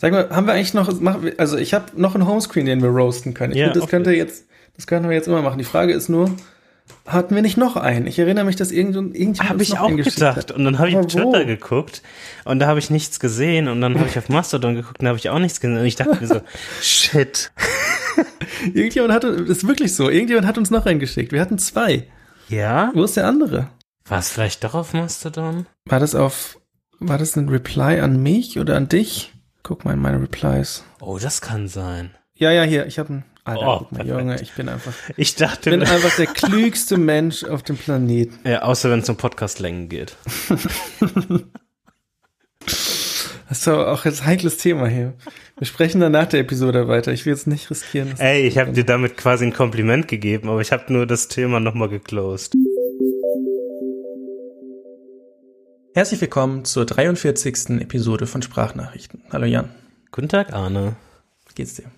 Sag mal, haben wir eigentlich noch, also ich habe noch einen Homescreen, den wir roasten können. Ich Ja, finde, das könnte jetzt, das könnten wir jetzt immer machen. Die Frage ist nur, hatten wir nicht noch einen? Ich erinnere mich, dass irgend, irgendjemand Habe ich auch gedacht. hat. Und dann habe ich auf? Twitter geguckt und da habe ich nichts gesehen. Und dann habe ich auf Mastodon geguckt und da habe ich auch nichts gesehen. Und ich dachte mir so, shit. Irgendjemand das ist wirklich so, irgendjemand hat uns noch einen geschickt. Wir hatten zwei. Ja? Wo ist der andere? War es vielleicht doch auf Mastodon? War das auf, war das ein Reply an mich oder an dich? Guck mal in meine Replies. Oh, das kann sein. Ja, ja, hier, ich habe einen, Alter, Oh, guck mal. Junge, ich bin einfach, Ich dachte, bin einfach der klügste Mensch auf dem Planeten. ja, außer wenn es um Podcastlängen geht. Das ist auch jetzt ein heikles Thema hier. Wir sprechen dann nach der Episode weiter. Ich will jetzt nicht riskieren. Ey, ich habe dir damit quasi ein Kompliment gegeben, aber ich habe nur das Thema nochmal geclosed. Herzlich willkommen zur 43. Episode von Sprachnachrichten. Hallo Jan, Guten Tag, Arne. wie geht's dir?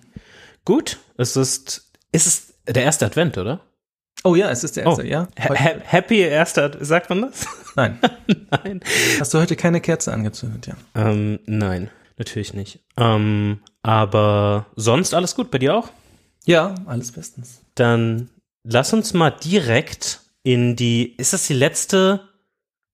Gut, es ist, es ist der erste Advent, oder? Oh ja, es ist der erste, Oh. ja? Ha happy erster, sagt man das? Nein. Nein. Hast du heute keine Kerze angezündet, Jan? Ähm, nein, natürlich nicht. Ähm, aber sonst alles gut bei dir auch? Ja, alles bestens. Dann lass uns mal direkt in die, ist das die letzte,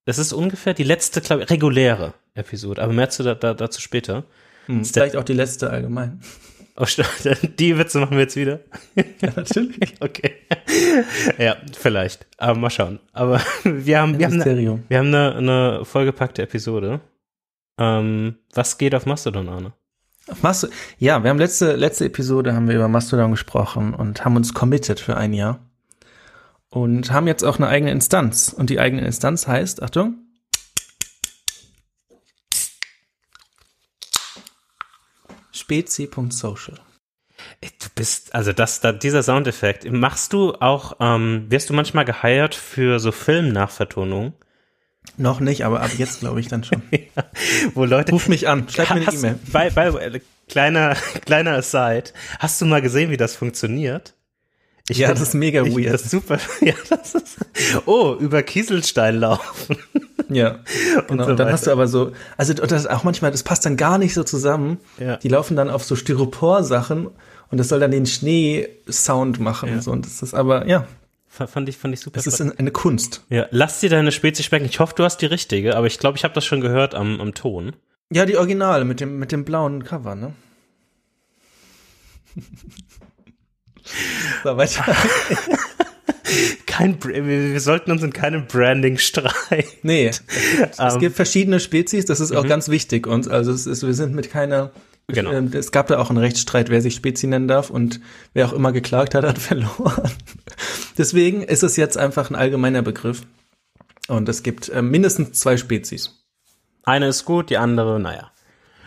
das ist ungefähr die letzte, glaube ich, reguläre Episode, aber mehr zu, da, da, dazu später. Hm, vielleicht auch die letzte allgemein. Oh, die Witze machen wir jetzt wieder. Ja, natürlich. Okay. ja, vielleicht. Aber mal schauen. Aber wir haben, wir haben, eine, wir haben eine, eine vollgepackte Episode. Ähm, was geht auf Mastodon, Arne? Mast ja, wir haben letzte, letzte Episode haben wir über Mastodon gesprochen und haben uns committed für ein Jahr. Und haben jetzt auch eine eigene Instanz. Und die eigene Instanz heißt, Achtung, spezi.social. Du bist, also das, da, dieser Soundeffekt, machst du auch, ähm, wirst du manchmal geheiert für so Filmnachvertonungen, Noch nicht, aber ab jetzt glaube ich dann schon. wo Leute. Ruf mich an, schreib mir eine E-Mail. Bei, bei, äh, kleiner, kleiner Aside. Hast du mal gesehen, wie das funktioniert? Ich Ja, find- das ist mega ich, weird. Das ist super. Ja, das ist, oh, über Kieselstein laufen. Ja, genau. so Und dann hast du aber so, also das auch manchmal, das passt dann gar nicht so zusammen. Ja. Die laufen dann auf so Styropor-Sachen und das soll dann den Schnee-Sound machen Ja. und so. Und das ist aber, ja, Fand ich, fand ich super. es ist eine Kunst. ja, lass dir deine Spezie schmecken. Ich hoffe, du hast die richtige, aber ich glaube, ich habe das schon gehört am, am Ton. Ja, die Originale mit dem, mit dem blauen Cover, ne? so, weiter. Kein, wir, sollten uns in keinem Branding streiten. Nee, es gibt, es Ähm. gibt verschiedene Spezies, das ist auch ganz wichtig uns. Also es ist, wir sind mit keiner. Genau. Ähm, Es gab da auch einen Rechtsstreit, wer sich Spezi nennen darf und wer auch immer geklagt hat, hat verloren. Deswegen ist es jetzt einfach ein allgemeiner Begriff. Und es gibt äh, mindestens zwei Spezies. Eine ist gut, die andere, naja.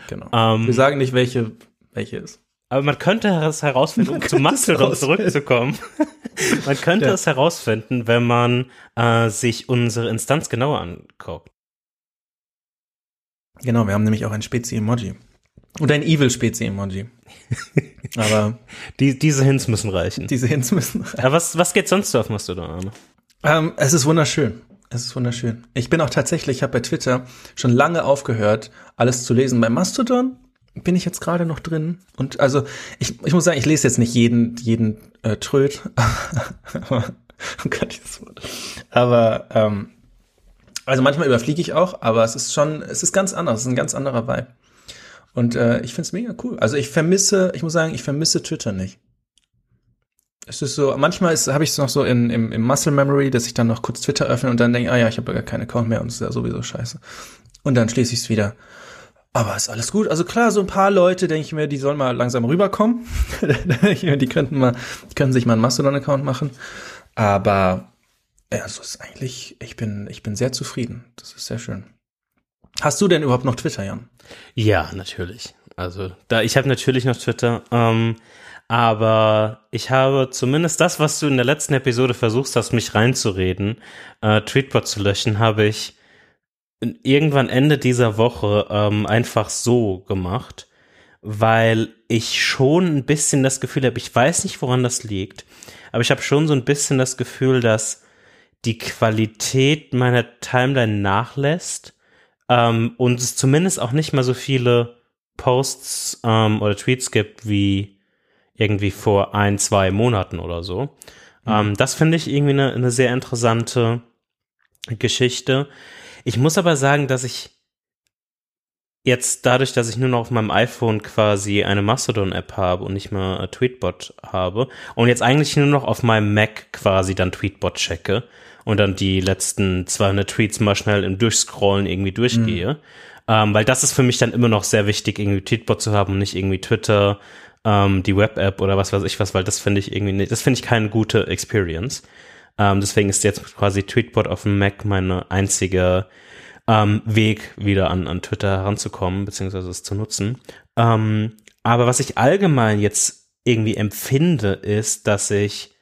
Genau. Ähm. wir sagen nicht, welche, welche ist. Aber man könnte es herausfinden, um zu Mastodon zurückzukommen. man könnte Ja. es herausfinden, wenn man äh, sich unsere Instanz genauer anguckt. Genau, wir haben nämlich auch ein Spezi-Emoji. Und ein Evil-Spezi-Emoji. Aber Die, diese Hints müssen reichen. diese Hints müssen Aber was, was geht sonst so auf Mastodon, Arne? Ähm, es ist wunderschön. Es ist wunderschön. Ich bin auch tatsächlich, ich habe bei Twitter schon lange aufgehört, alles zu lesen. Bei Mastodon bin ich jetzt gerade noch drin. Und also, ich, ich muss sagen, ich lese jetzt nicht jeden, jeden äh, Tröd. Aber- oh. Aber, ähm, also manchmal überfliege ich auch, aber es ist schon, es ist ganz anders, es ist ein ganz anderer Vibe. Und äh, ich find's mega cool. Also ich vermisse, ich muss sagen, ich vermisse Twitter nicht. Es ist so, manchmal habe ich es noch so in, im, im Muscle Memory, dass ich dann noch kurz Twitter öffne und dann denke, ah ja, ich habe gar keinen Account mehr und es ist ja sowieso scheiße. Und dann schließe ich es wieder. Aber ist alles gut. Also klar, so ein paar Leute, denke ich mir, die sollen mal langsam rüberkommen. die könnten mal, die können sich mal einen Mastodon-Account machen. Aber ja, so ist eigentlich, ich bin, ich bin sehr zufrieden. Das ist sehr schön. Hast du denn überhaupt noch Twitter, Jan? Ja, natürlich. Also, da, ich habe natürlich noch Twitter, ähm, aber ich habe zumindest das, was du in der letzten Episode versuchst hast, mich reinzureden, äh, Tweetbot zu löschen, habe ich irgendwann Ende dieser Woche ähm, einfach so gemacht, weil ich schon ein bisschen das Gefühl habe, ich weiß nicht, woran das liegt, aber ich habe schon so ein bisschen das Gefühl, dass die Qualität meiner Timeline nachlässt ähm, und es zumindest auch nicht mal so viele Posts ähm, oder Tweets gibt wie irgendwie vor ein, zwei Monaten oder so. Mhm. Ähm, das finde ich irgendwie eine, eine sehr interessante Geschichte. Ich muss aber sagen, dass ich jetzt dadurch, dass ich nur noch auf meinem iPhone quasi eine Mastodon-App habe und nicht mehr Tweetbot habe und jetzt eigentlich nur noch auf meinem Mac quasi dann Tweetbot checke und dann die letzten 200 Tweets mal schnell im Durchscrollen irgendwie durchgehe, mhm. ähm, weil das ist für mich dann immer noch sehr wichtig, irgendwie Tweetbot zu haben und nicht irgendwie Twitter, ähm, die Web-App oder was weiß ich was, weil das finde ich irgendwie nicht, das finde ich keine gute Experience. Ähm, deswegen ist jetzt quasi Tweetbot auf dem Mac meine einzige ähm, Weg, wieder an, an Twitter heranzukommen, beziehungsweise es zu nutzen. Ähm, aber was ich allgemein jetzt irgendwie empfinde, ist, dass ich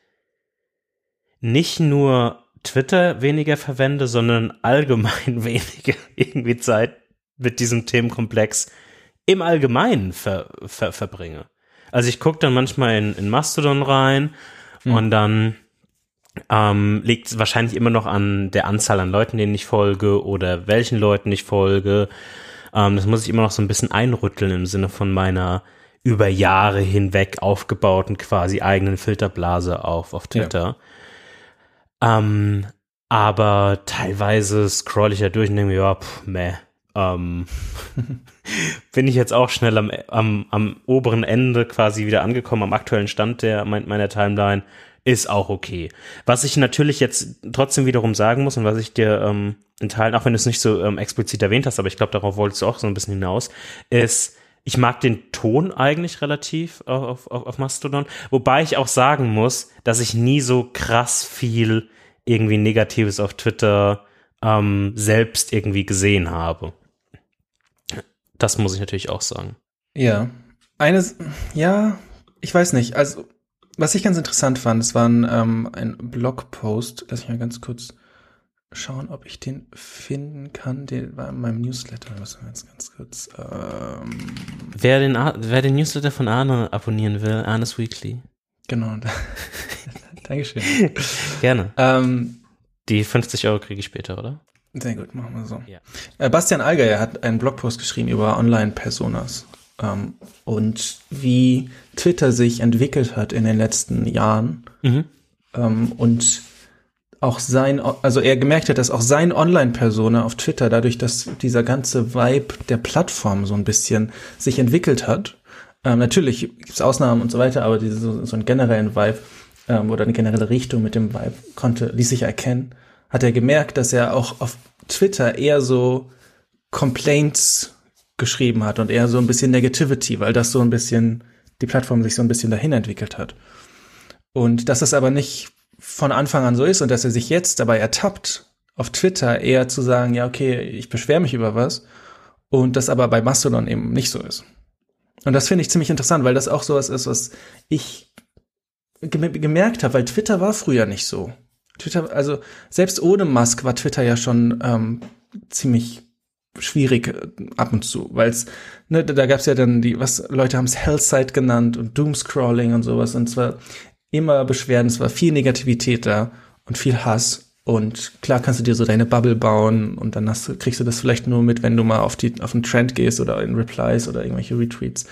nicht nur Twitter weniger verwende, sondern allgemein weniger irgendwie Zeit mit diesem Themenkomplex im Allgemeinen ver, ver, verbringe. Also ich gucke dann manchmal in, in Mastodon rein mhm. und dann ähm, liegt wahrscheinlich immer noch an der Anzahl an Leuten, denen ich folge oder welchen Leuten ich folge. Ähm, das muss ich immer noch so ein bisschen einrütteln im Sinne von meiner über Jahre hinweg aufgebauten quasi eigenen Filterblase auf, auf Twitter. Ja. Ähm, aber teilweise scroll ich ja durch und denke mir, ja, pff, meh. Ähm, bin ich jetzt auch schnell am, am, am oberen Ende quasi wieder angekommen, am aktuellen Stand der meiner Timeline ist auch okay. Was ich natürlich jetzt trotzdem wiederum sagen muss und was ich dir ähm, in Teilen, auch wenn du es nicht so ähm, explizit erwähnt hast, aber ich glaube, darauf wolltest du auch so ein bisschen hinaus, ist, ich mag den Ton eigentlich relativ auf, auf, auf Mastodon, wobei ich auch sagen muss, dass ich nie so krass viel irgendwie Negatives auf Twitter ähm, selbst irgendwie gesehen habe. Das muss ich natürlich auch sagen. Ja. Eines, ja, ich weiß nicht. Also was ich ganz interessant fand, es war ein, ähm, ein Blogpost. Lass mich mal ganz kurz schauen, ob ich den finden kann. Der war in meinem Newsletter. Was ganz, ganz kurz. Ähm wer, den, wer den Newsletter von Arne abonnieren will, Arnes Weekly. Genau. Dankeschön. Gerne. Ähm, Die 50 Euro kriege ich später, oder? Sehr gut, machen wir so. Ja. Äh, Bastian Alger hat einen Blogpost geschrieben über Online-Personas ähm, und wie Twitter sich entwickelt hat in den letzten Jahren mhm. ähm, und auch sein, also er gemerkt hat, dass auch sein Online-Persona auf Twitter, dadurch, dass dieser ganze Vibe der Plattform so ein bisschen sich entwickelt hat, ähm, natürlich gibt es Ausnahmen und so weiter, aber diese, so, so einen generellen Vibe ähm, oder eine generelle Richtung mit dem Vibe konnte, ließ sich erkennen, hat er gemerkt, dass er auch auf Twitter eher so Complaints geschrieben hat und eher so ein bisschen Negativity, weil das so ein bisschen, die Plattform sich so ein bisschen dahin entwickelt hat. Und dass das aber nicht von Anfang an so ist und dass er sich jetzt dabei ertappt, auf Twitter eher zu sagen, ja, okay, ich beschwere mich über was und das aber bei Mastodon eben nicht so ist. Und das finde ich ziemlich interessant, weil das auch sowas ist, was ich gemerkt habe, weil Twitter war früher nicht so. Twitter, also selbst ohne Musk war Twitter ja schon ähm, ziemlich schwierig äh, ab und zu, weil es, ne, da gab's ja dann die, was Leute haben es Hellside genannt und Doomscrolling und sowas und zwar immer Beschwerden, es war viel Negativität da und viel Hass und klar kannst du dir so deine Bubble bauen und dann hast, kriegst du das vielleicht nur mit, wenn du mal auf die auf den Trend gehst oder in Replies oder irgendwelche Retweets.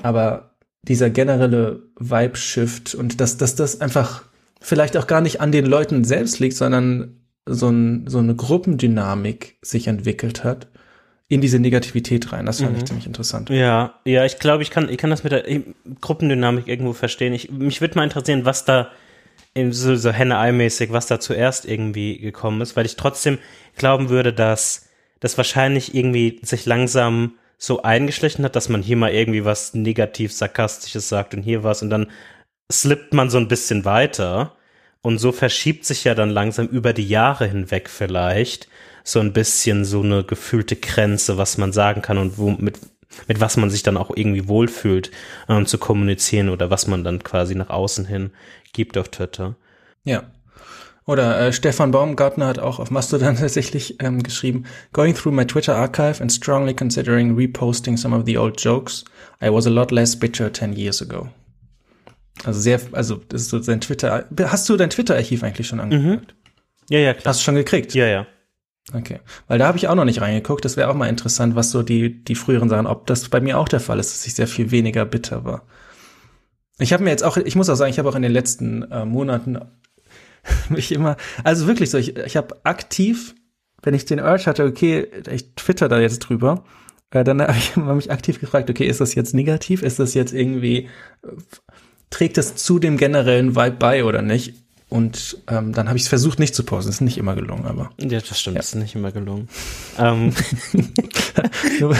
Aber dieser generelle Vibe-Shift und dass, dass das einfach vielleicht auch gar nicht an den Leuten selbst liegt, sondern so, ein, so eine Gruppendynamik sich entwickelt hat in diese Negativität rein. Das fand mhm. ich ziemlich interessant. Ja, ja, ich glaube, ich kann, ich kann das mit der Gruppendynamik irgendwo verstehen. Ich, mich würde mal interessieren, was da so, so Henne-Ei-mäßig, was da zuerst irgendwie gekommen ist, weil ich trotzdem glauben würde, dass das wahrscheinlich irgendwie sich langsam so eingeschlichen hat, dass man hier mal irgendwie was negativ sarkastisches sagt und hier was und dann slippt man so ein bisschen weiter und so verschiebt sich ja dann langsam über die Jahre hinweg vielleicht so ein bisschen so eine gefühlte Grenze, was man sagen kann und wo, mit, was man sich dann auch irgendwie wohlfühlt, ähm, zu kommunizieren oder was man dann quasi nach außen hin gibt auf Twitter. Ja. Oder äh, Stefan Baumgartner hat auch auf Mastodon tatsächlich ähm, geschrieben, Going through my Twitter archive and strongly considering reposting some of the old jokes, I was a lot less bitter 10 years ago. Also sehr, also das ist so sein Twitter. Hast du dein Twitter-Archiv eigentlich schon angefragt? Mhm. Ja, ja, klar. Hast du schon gekriegt? Ja, ja. Okay, weil da habe ich auch noch nicht reingeguckt. Das wäre auch mal interessant, was so die die früheren Sachen, ob das bei mir auch der Fall ist, dass ich sehr viel weniger bitter war. Ich habe mir jetzt auch, ich muss auch sagen, ich habe auch in den letzten äh, Monaten mich immer, also wirklich so, ich, ich habe aktiv, wenn ich den Urge hatte, okay, ich twitter da jetzt drüber, äh, dann habe ich immer mich aktiv gefragt, okay, ist das jetzt negativ? Ist das jetzt irgendwie, trägt das zu dem generellen Vibe bei oder nicht? Und ähm, dann habe ich es versucht, nicht zu posten. Das ist nicht immer gelungen, aber. Ja, das stimmt, ja. ist nicht immer gelungen. ähm. nur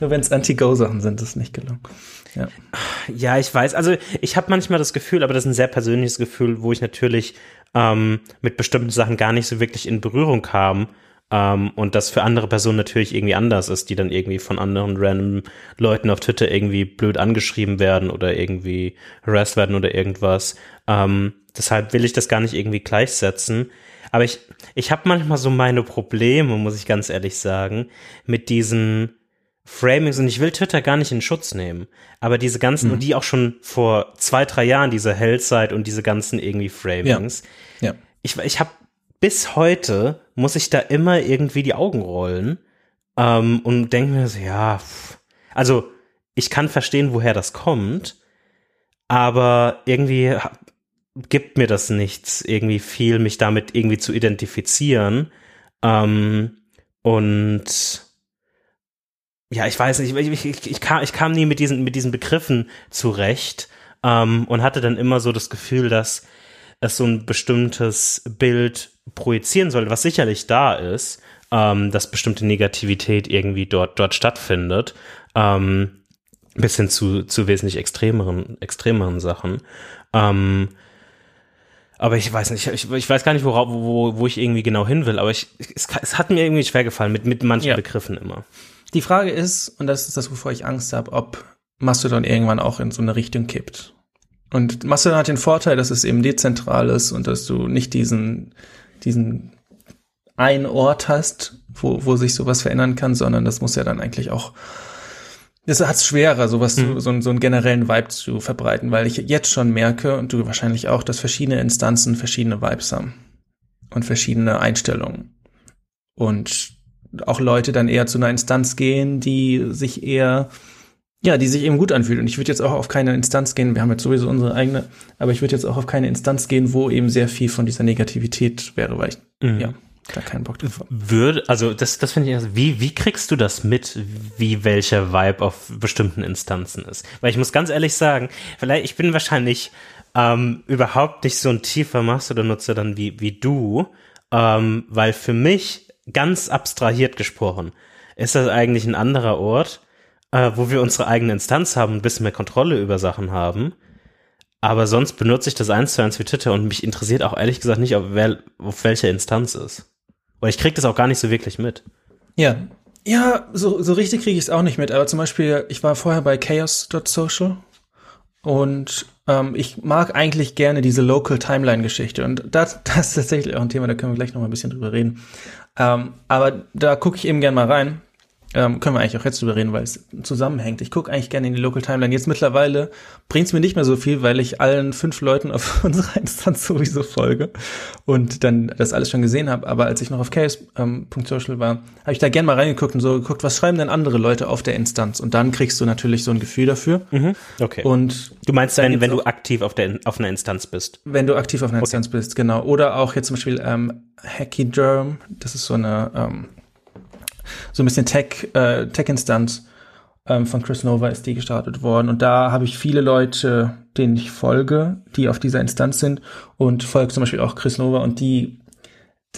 nur wenn es Anti-Go-Sachen sind, ist es nicht gelungen. Ja. ja, ich weiß. Also ich habe manchmal das Gefühl, aber das ist ein sehr persönliches Gefühl, wo ich natürlich ähm, mit bestimmten Sachen gar nicht so wirklich in Berührung kam. Ähm, und das für andere Personen natürlich irgendwie anders ist, die dann irgendwie von anderen random Leuten auf Twitter irgendwie blöd angeschrieben werden oder irgendwie harassed werden oder irgendwas. Ähm, deshalb will ich das gar nicht irgendwie gleichsetzen. Aber ich, ich habe manchmal so meine Probleme, muss ich ganz ehrlich sagen, mit diesen Framings und ich will Twitter gar nicht in Schutz nehmen, aber diese ganzen, mhm. und die auch schon vor zwei, drei Jahren, diese Hellside und diese ganzen irgendwie Framings. Ja. ja. Ich, ich habe bis heute muss ich da immer irgendwie die Augen rollen ähm, und denke mir so, ja, pff. also ich kann verstehen, woher das kommt, aber irgendwie gibt mir das nichts, irgendwie viel, mich damit irgendwie zu identifizieren. Ähm, und ja, ich weiß nicht, ich, ich, ich, kam, ich kam nie mit diesen, mit diesen Begriffen zurecht ähm, und hatte dann immer so das Gefühl, dass es so ein bestimmtes Bild projizieren soll, was sicherlich da ist, ähm, dass bestimmte Negativität irgendwie dort, dort stattfindet, ähm, bis hin zu, zu wesentlich extremeren, extremeren Sachen. Ähm, aber ich weiß nicht, ich, ich weiß gar nicht, worauf, wo, wo ich irgendwie genau hin will, aber ich, es, es hat mir irgendwie schwer gefallen, mit, mit manchen ja. Begriffen immer. Die Frage ist, und das ist das, wovor ich Angst habe, ob Mastodon irgendwann auch in so eine Richtung kippt. Und Mastodon hat den Vorteil, dass es eben dezentral ist und dass du nicht diesen, diesen einen Ort hast, wo, wo sich sowas verändern kann, sondern das muss ja dann eigentlich auch das hat es schwerer, sowas mhm. zu, so, so einen generellen Vibe zu verbreiten, weil ich jetzt schon merke, und du wahrscheinlich auch, dass verschiedene Instanzen verschiedene Vibes haben und verschiedene Einstellungen. Und auch Leute dann eher zu einer Instanz gehen, die sich eher, ja, die sich eben gut anfühlt. Und ich würde jetzt auch auf keine Instanz gehen, wir haben jetzt sowieso unsere eigene, aber ich würde jetzt auch auf keine Instanz gehen, wo eben sehr viel von dieser Negativität wäre, weil ich, mhm. ja, da keinen Bock drauf habe. Würde, also das, das finde ich, also wie, wie kriegst du das mit, wie welcher Vibe auf bestimmten Instanzen ist? Weil ich muss ganz ehrlich sagen, vielleicht, ich bin wahrscheinlich ähm, überhaupt nicht so ein tiefer Mastodon-Nutzer dann wie, wie du, ähm, weil für mich ganz abstrahiert gesprochen, ist das eigentlich ein anderer Ort, äh, wo wir unsere eigene Instanz haben, ein bisschen mehr Kontrolle über Sachen haben. Aber sonst benutze ich das eins zu eins wie Twitter und mich interessiert auch ehrlich gesagt nicht, auf, wer, auf welcher Instanz ist. Weil ich krieg das auch gar nicht so wirklich mit. Ja. Ja, so, so richtig kriege ich es auch nicht mit. Aber zum Beispiel, ich war vorher bei chaos.social und ähm, ich mag eigentlich gerne diese Local Timeline-Geschichte. Und das, das ist tatsächlich auch ein Thema, da können wir gleich noch mal ein bisschen drüber reden. Ähm, aber da gucke ich eben gern mal rein. Ähm, können wir eigentlich auch jetzt drüber reden, weil es zusammenhängt. Ich gucke eigentlich gerne in die Local Timeline. Jetzt mittlerweile bringt es mir nicht mehr so viel, weil ich allen fünf Leuten auf unserer Instanz sowieso folge und dann das alles schon gesehen habe. Aber als ich noch auf chaos.social ähm, war, habe ich da gern mal reingeguckt und so geguckt, was schreiben denn andere Leute auf der Instanz? Und dann kriegst du natürlich so ein Gefühl dafür. Mhm, okay. Und du meinst dann, wenn du aktiv auf, der, auf einer Instanz bist? Wenn du aktiv auf einer okay. Instanz bist, genau. Oder auch jetzt zum Beispiel ähm, Hackyderm, das ist so eine ähm, so ein bisschen Tech, äh, Tech-Instanz ähm, von Chris Nova ist die gestartet worden. Und da habe ich viele Leute, denen ich folge, die auf dieser Instanz sind und folge zum Beispiel auch Chris Nova und die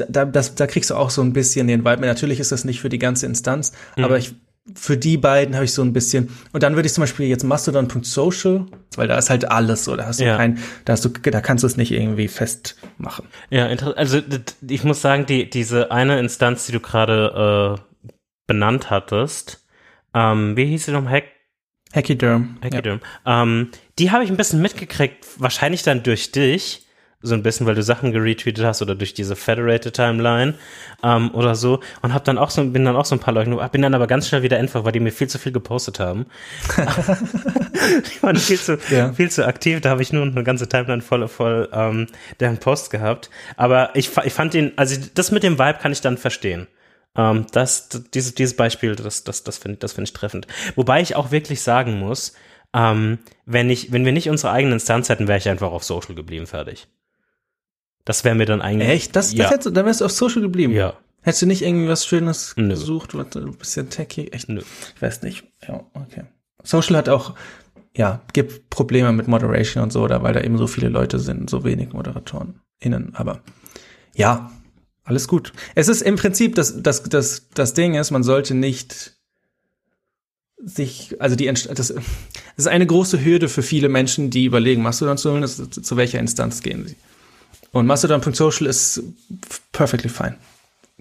da, das, da kriegst du auch so ein bisschen den Vibe. Natürlich ist das nicht für die ganze Instanz, mhm. aber ich, für die beiden habe ich so ein bisschen. Und dann würde ich zum Beispiel jetzt Mastodon.social, weil da ist halt alles so. Da hast du ja. kein, da hast du, da kannst du es nicht irgendwie festmachen. Ja, also ich muss sagen, die, diese eine Instanz, die du gerade äh, benannt hattest. Ähm, wie hieß sie noch? Hack Hackyderm. Hackyderm. Ja. Ähm, die habe ich ein bisschen mitgekriegt, wahrscheinlich dann durch dich, so ein bisschen, weil du Sachen geretweetet hast oder durch diese Federated Timeline ähm, oder so und hab dann auch so bin dann auch so ein paar Leute, bin dann aber ganz schnell wieder einfach, weil die mir viel zu viel gepostet haben. ich war viel zu ja. viel zu aktiv, da habe ich nur eine ganze Timeline voll voll ähm, deren Post gehabt, aber ich ich fand ihn also das mit dem Vibe kann ich dann verstehen. Ähm, das dieses dieses Beispiel, das das das finde das finde ich treffend. Wobei ich auch wirklich sagen muss, ähm, wenn ich wenn wir nicht unsere eigene Instanz hätten, wäre ich einfach auf Social geblieben, fertig. Das wäre mir dann eigentlich. Echt? Das, das ja. hättest du, dann wärst du auf Social geblieben. Ja. Hättest du nicht irgendwie was Schönes Nö. gesucht? Du ein bisschen techy? Echt? Nö. Ich weiß nicht. Ja, okay. Social hat auch, ja, gibt Probleme mit Moderation und so, oder weil da eben so viele Leute sind, so wenig Moderatoren innen. Aber ja, alles gut. Es ist im Prinzip, das, das, das, das Ding ist, man sollte nicht sich, also die, das, das ist eine große Hürde für viele Menschen, die überlegen, machst du dann zu, zu welcher Instanz gehen sie? Und Mastodon.social ist perfectly fine.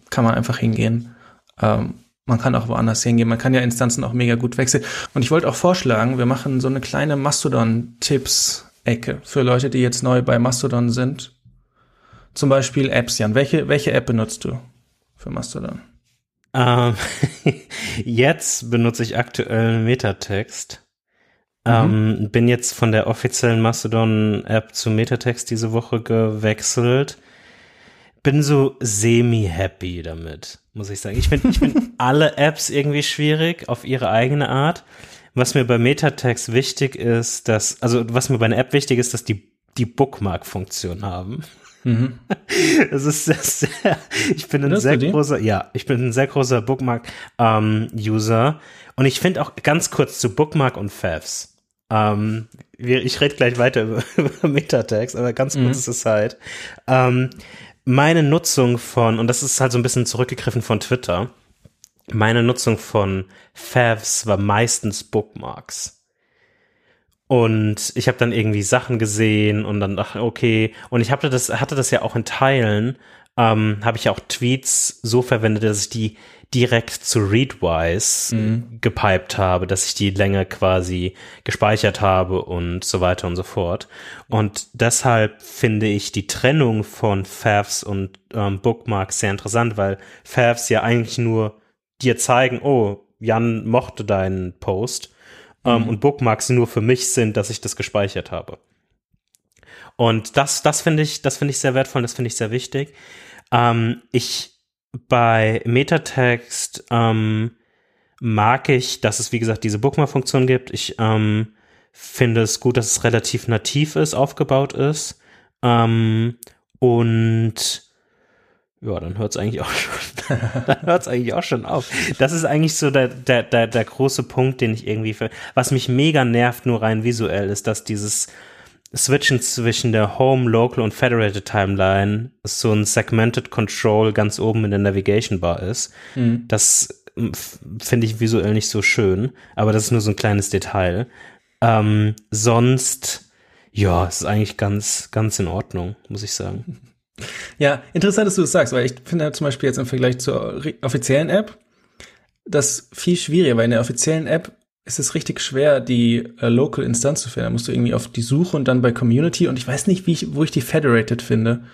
Kann man einfach hingehen. Ähm, man kann auch woanders hingehen. Man kann ja Instanzen auch mega gut wechseln. Und ich wollte auch vorschlagen, wir machen so eine kleine Mastodon-Tipps-Ecke für Leute, die jetzt neu bei Mastodon sind. Zum Beispiel Apps, Jan. Welche, welche App benutzt du für Mastodon? Ähm, jetzt benutze ich aktuell Metatext. Mhm. Ähm, bin jetzt von der offiziellen Mastodon-App zu Metatext diese Woche gewechselt. Bin so semi-happy damit, muss ich sagen. Ich finde ich find alle Apps irgendwie schwierig auf ihre eigene Art. Was mir bei Metatext wichtig ist, dass, also was mir bei einer App wichtig ist, dass die die Bookmark-Funktion haben. Mhm. Das ist sehr, sehr, ich bin ein Hörst sehr großer, ja, ich bin ein sehr großer Bookmark-User. Ähm, und ich finde auch ganz kurz zu Bookmark und Favs. Ähm, ich rede gleich weiter über, über Metatext, aber ganz mhm. kurz ist es halt. Ähm, meine Nutzung von, und das ist halt so ein bisschen zurückgegriffen von Twitter, meine Nutzung von Favs war meistens Bookmarks. Und ich habe dann irgendwie Sachen gesehen und dann dachte, okay, und ich hatte das, hatte das ja auch in Teilen, ähm, habe ich auch Tweets so verwendet, dass ich die direkt zu Readwise mhm. gepiped habe, dass ich die Länge quasi gespeichert habe und so weiter und so fort. Und deshalb finde ich die Trennung von Favs und ähm, Bookmarks sehr interessant, weil Favs ja eigentlich nur dir zeigen, oh, Jan mochte deinen Post ähm, mhm. und Bookmarks nur für mich sind, dass ich das gespeichert habe. Und das, das finde ich, das finde ich sehr wertvoll, das finde ich sehr wichtig. Ähm, ich bei Metatext ähm, mag ich, dass es, wie gesagt, diese Bookmark-Funktion gibt. Ich ähm, finde es gut, dass es relativ nativ ist, aufgebaut ist. Ähm, und ja, dann hört es eigentlich auch schon, dann hört es eigentlich auch schon auf. Das ist eigentlich so der, der, der, der große Punkt, den ich irgendwie, für, was mich mega nervt, nur rein visuell, ist, dass dieses Switchen zwischen der Home, Local und Federated Timeline so ein Segmented Control ganz oben in der Navigation Bar ist. Mhm. Das hm, finde ich visuell nicht so schön, aber das ist nur so ein kleines Detail. Ähm, sonst, ja, es ist eigentlich ganz, ganz in Ordnung, muss ich sagen. Ja, interessant, dass du das sagst, weil ich finde zum Beispiel jetzt im Vergleich zur offiziellen App das viel schwieriger, weil in der offiziellen App ist es richtig schwer, die äh, Local Instanz zu finden. Da musst du irgendwie auf die Suche und dann bei Community und ich weiß nicht, wie ich, wo ich die Federated finde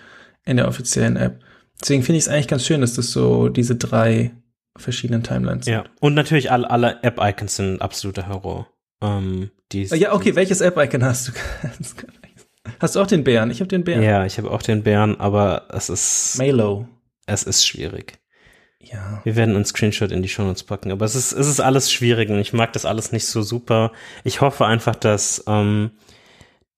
in der offiziellen App. Deswegen finde ich es eigentlich ganz schön, dass das so diese drei verschiedenen Timelines Ja, und natürlich alle, alle App-Icons sind absoluter Horror. Ähm, die ja, okay, welches App-Icon hast du? hast du auch den Bären? Ich habe den Bären. Ja, ich habe auch den Bären, aber es ist. Malo. Es ist schwierig. Ja. Wir werden einen Screenshot in die Show Notes packen, aber es ist, es ist alles schwierig und ich mag das alles nicht so super. Ich hoffe einfach, dass ähm,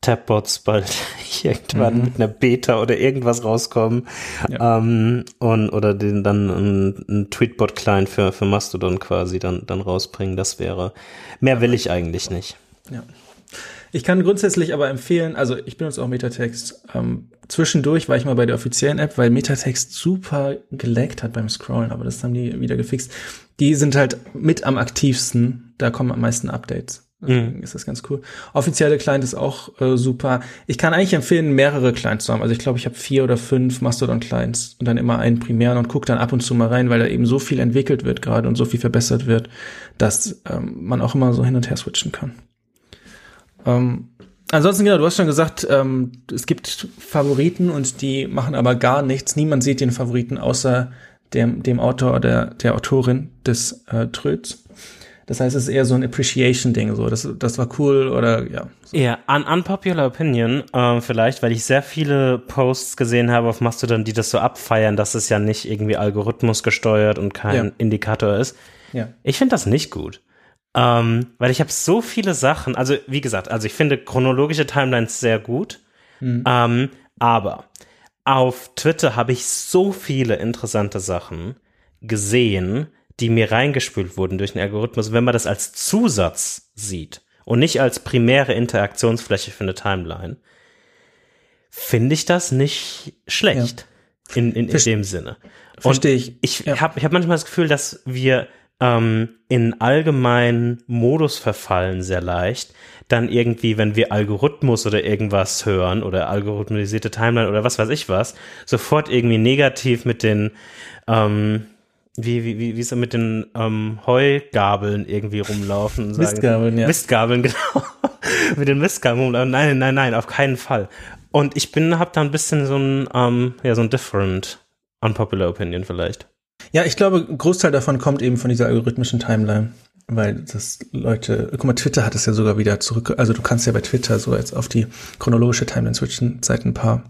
Tabbots bald irgendwann mhm. mit einer Beta oder irgendwas rauskommen ja. ähm, und oder den dann ein, ein Tweetbot-Client für, für Mastodon quasi dann, dann rausbringen. Das wäre, mehr will ich eigentlich nicht. Ja. Ich kann grundsätzlich aber empfehlen, also ich benutze auch Metatext. Ähm, zwischendurch war ich mal bei der offiziellen App, weil Metatext super gelaggt hat beim Scrollen, aber das haben die wieder gefixt. Die sind halt mit am aktivsten, da kommen am meisten Updates. Deswegen mhm. ist das ganz cool. Offizielle Client ist auch äh, super. Ich kann eigentlich empfehlen, mehrere Clients zu haben. Also ich glaube, ich habe vier oder fünf Mastodon-Clients und dann immer einen primären und gucke dann ab und zu mal rein, weil da eben so viel entwickelt wird gerade und so viel verbessert wird, dass ähm, man auch immer so hin und her switchen kann. Ähm, Ansonsten, genau, du hast schon gesagt, ähm, es gibt Favoriten und die machen aber gar nichts. Niemand sieht den Favoriten außer dem, dem Autor oder der Autorin des äh, Tröts. Das heißt, es ist eher so ein Appreciation-Ding, so, das, das war cool oder ja. So. Ja, un unpopular opinion, äh, vielleicht, weil ich sehr viele Posts gesehen habe auf Mastodon, die das so abfeiern, dass es ja nicht irgendwie Algorithmus gesteuert und kein ja. Indikator ist. Ja. Ich finde das nicht gut. Ähm, weil ich habe so viele Sachen, also wie gesagt, also ich finde chronologische Timelines sehr gut, mhm. ähm, aber auf Twitter habe ich so viele interessante Sachen gesehen, die mir reingespült wurden durch den Algorithmus. Wenn man das als Zusatz sieht und nicht als primäre Interaktionsfläche für eine Timeline, finde ich das nicht schlecht ja. in, in, in dem Sinne. Verstehe ich. Ich ja. habe ich hab manchmal das Gefühl, dass wir ähm, in allgemeinen Modus verfallen sehr leicht. Dann irgendwie, wenn wir Algorithmus oder irgendwas hören oder algorithmisierte Timeline oder was weiß ich was, sofort irgendwie negativ mit den ähm, wie, wie, wie, wie ist er mit den ähm, Heugabeln irgendwie rumlaufen und sagen, Mistgabeln, ja. Mistgabeln, genau. mit den Mistgabeln rumlaufen. Nein, nein, nein, auf keinen Fall. Und ich bin, hab da ein bisschen so ein, ähm, ja, so ein different, unpopular opinion vielleicht. Ja, ich glaube, ein Großteil davon kommt eben von dieser algorithmischen Timeline, weil das Leute, guck mal, Twitter hat es ja sogar wieder zurück, also du kannst ja bei Twitter so jetzt auf die chronologische Timeline switchen seit ein paar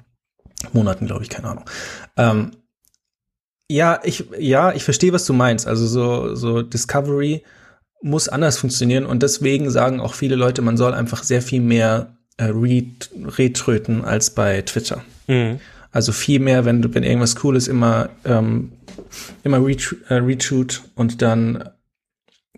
Monaten, glaube ich, keine Ahnung. Ähm, ja, ich, ja, ich verstehe, was du meinst. Also so, so Discovery muss anders funktionieren und deswegen sagen auch viele Leute, man soll einfach sehr viel mehr äh, retröten als bei Twitter. Mhm. Also viel mehr, wenn, wenn irgendwas cool ist, immer, ähm, immer äh, retweet und dann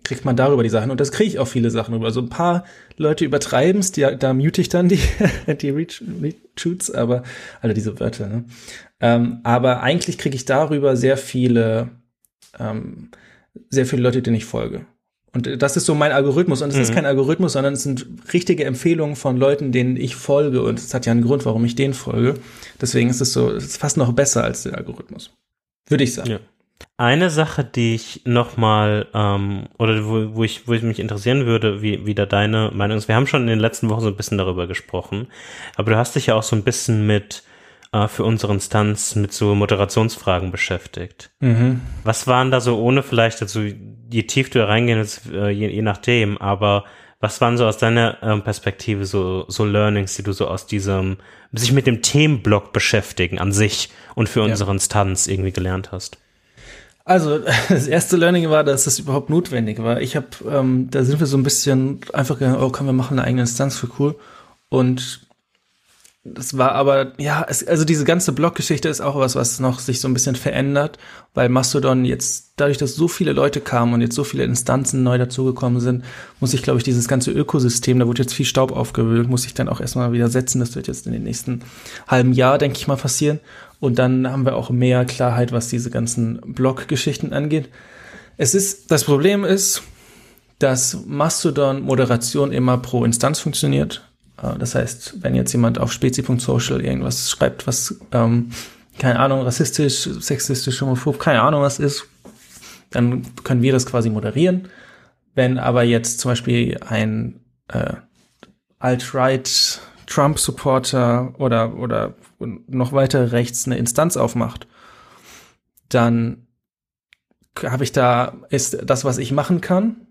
kriegt man darüber die Sachen. Und das kriege ich auch viele Sachen über. Also ein paar Leute übertreiben es, da mute ich dann die, die Retweets, aber, also diese Wörter, ne? Ähm, aber eigentlich kriege ich darüber sehr viele, ähm, sehr viele Leute, denen ich folge. Und das ist so mein Algorithmus. Und es mhm. ist kein Algorithmus, sondern es sind richtige Empfehlungen von Leuten, denen ich folge. Und es hat ja einen Grund, warum ich denen folge. Deswegen ist es so, es ist fast noch besser als der Algorithmus. Würde ich sagen. Ja. Eine Sache, die ich nochmal, ähm, oder wo, wo, ich, wo ich mich interessieren würde, wie, wie da deine Meinung ist. Wir haben schon in den letzten Wochen so ein bisschen darüber gesprochen, aber du hast dich ja auch so ein bisschen mit äh, für unsere Instanz mit so Moderationsfragen beschäftigt. Mhm. Was waren da so, ohne vielleicht, also je tief du reingehen willst, äh, je, je nachdem, aber was waren so aus deiner ähm, Perspektive so, so Learnings, die du so aus diesem, sich mit dem Themenblock beschäftigen an sich und für unsere ja. Instanz irgendwie gelernt hast? Also das erste Learning war, dass das überhaupt notwendig war. Ich habe, ähm, da sind wir so ein bisschen einfach gegangen, oh, komm, wir machen eine eigene Instanz für cool. Und das war aber, ja, es, also diese ganze Blog-Geschichte ist auch was, was noch sich so ein bisschen verändert, weil Mastodon jetzt, dadurch, dass so viele Leute kamen und jetzt so viele Instanzen neu dazugekommen sind, muss ich, glaube ich, dieses ganze Ökosystem, da wurde jetzt viel Staub aufgewühlt, muss ich dann auch erstmal wieder setzen. Das wird jetzt in den nächsten halben Jahr, denke ich mal, passieren. Und dann haben wir auch mehr Klarheit, was diese ganzen Blog-Geschichten angeht. Es ist, das Problem ist, dass Mastodon Moderation immer pro Instanz funktioniert das heißt, wenn jetzt jemand auf spezi.social irgendwas schreibt, was, ähm, keine Ahnung, rassistisch, sexistisch, homophob, keine Ahnung was ist, dann können wir das quasi moderieren. Wenn aber jetzt zum Beispiel ein äh, Alt-Right Trump-Supporter oder, oder noch weiter rechts eine Instanz aufmacht, dann habe ich da, ist das, was ich machen kann,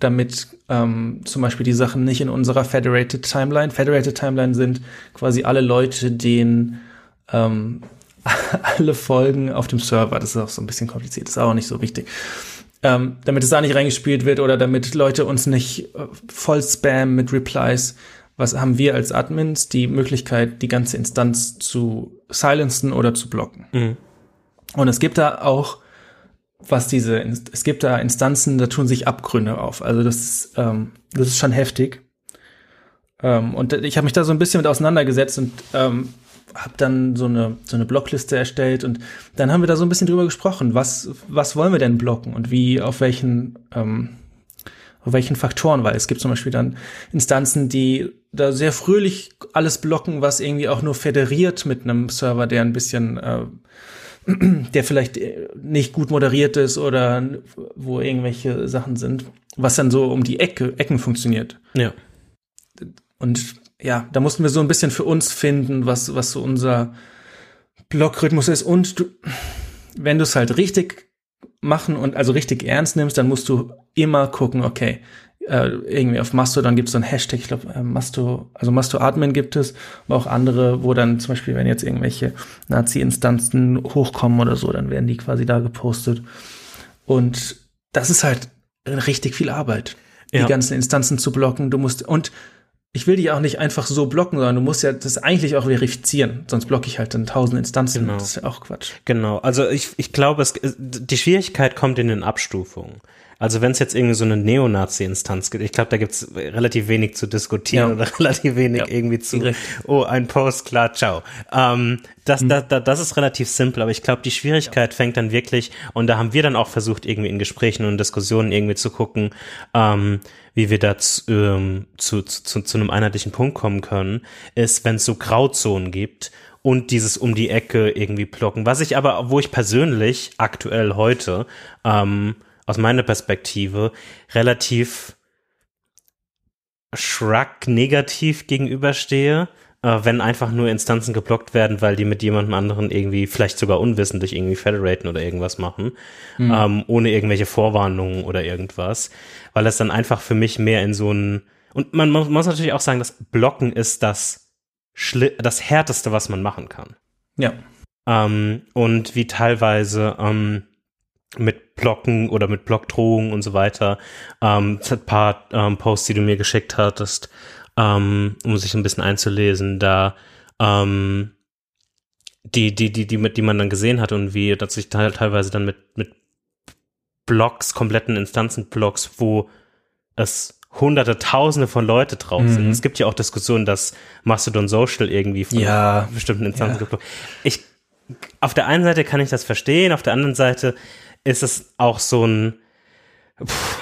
damit ähm, zum Beispiel die Sachen nicht in unserer Federated Timeline. Federated Timeline sind quasi alle Leute, denen ähm, alle Folgen auf dem Server. Das ist auch so ein bisschen kompliziert, ist auch nicht so wichtig. Ähm, damit es da nicht reingespielt wird oder damit Leute uns nicht äh, voll spam mit Replies. Was haben wir als Admins die Möglichkeit, die ganze Instanz zu silenzen oder zu blocken? Mhm. Und es gibt da auch was diese, es gibt da Instanzen, da tun sich Abgründe auf. Also das ist, ähm, das ist schon heftig. Ähm, und ich habe mich da so ein bisschen mit auseinandergesetzt und ähm, habe dann so eine so eine Blockliste erstellt und dann haben wir da so ein bisschen drüber gesprochen, was was wollen wir denn blocken und wie auf welchen ähm, auf welchen Faktoren, weil es gibt zum Beispiel dann Instanzen, die da sehr fröhlich alles blocken, was irgendwie auch nur federiert mit einem Server, der ein bisschen äh, der vielleicht äh, nicht gut moderiert ist oder wo irgendwelche Sachen sind, was dann so um die Ecke, Ecken funktioniert. Ja. Und ja, da mussten wir so ein bisschen für uns finden, was, was so unser Blockrhythmus ist. Und du, wenn du es halt richtig machen und also richtig ernst nimmst, dann musst du immer gucken, okay, äh, irgendwie auf Mastodon gibt es so ein Hashtag, ich glaube, äh, Masto, also Masto-Admin gibt es, aber auch andere, wo dann zum Beispiel, wenn jetzt irgendwelche Nazi-Instanzen hochkommen oder so, dann werden die quasi da gepostet. Und das ist halt richtig viel Arbeit, ja. die ganzen Instanzen zu blocken. Du musst, und ich will die auch nicht einfach so blocken, sondern du musst ja das eigentlich auch verifizieren. Sonst blocke ich halt dann tausend Instanzen. Genau. Das ist ja auch Quatsch. Genau. Also ich, ich glaube, es, die Schwierigkeit kommt in den Abstufungen. Also wenn es jetzt irgendwie so eine Neonazi-Instanz gibt, ich glaube, da gibt es relativ wenig zu diskutieren ja. oder relativ wenig ja. irgendwie zu, Direkt. oh, ein Post, klar, ciao. Ähm, das, mhm. da, da, das ist relativ simpel, aber ich glaube, die Schwierigkeit ja. fängt dann wirklich, und da haben wir dann auch versucht, irgendwie in Gesprächen und Diskussionen irgendwie zu gucken, ähm, wie wir da zu, ähm, zu, zu, zu einem einheitlichen Punkt kommen können, ist, wenn es so Grauzonen gibt und dieses um die Ecke irgendwie blocken. Was ich aber, wo ich persönlich aktuell heute ähm, aus meiner Perspektive relativ shrug negativ gegenüberstehe, äh, wenn einfach nur Instanzen geblockt werden, weil die mit jemandem anderen irgendwie vielleicht sogar unwissentlich irgendwie federaten oder irgendwas machen, mhm. ähm, ohne irgendwelche Vorwarnungen oder irgendwas, weil es dann einfach für mich mehr in so ein und man muss natürlich auch sagen, das Blocken ist das Schli das härteste, was man machen kann. Ja. Ähm, und wie teilweise ähm, mit Blocken oder mit Blockdrohungen und so weiter. Ähm, ein paar ähm, Posts, die du mir geschickt hattest, ähm, um sich ein bisschen einzulesen, da ähm, die, die, die, die, mit, die man dann gesehen hat und wie dass sich teilweise dann mit, mit Blocks, kompletten Instanzenblocks, wo es hunderte, tausende von Leute drauf mhm. sind. Es gibt ja auch Diskussionen, dass Mastodon Social irgendwie von ja. bestimmten Instanzen ja. Ich, auf der einen Seite kann ich das verstehen, auf der anderen Seite ist es auch so ein,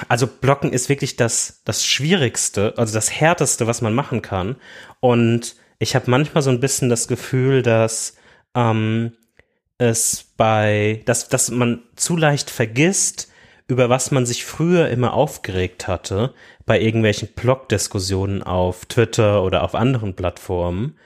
also Blocken ist wirklich das, das Schwierigste, also das Härteste, was man machen kann. Und ich habe manchmal so ein bisschen das Gefühl, dass ähm, es bei, dass, dass man zu leicht vergisst, über was man sich früher immer aufgeregt hatte, bei irgendwelchen Blog-Diskussionen auf Twitter oder auf anderen Plattformen.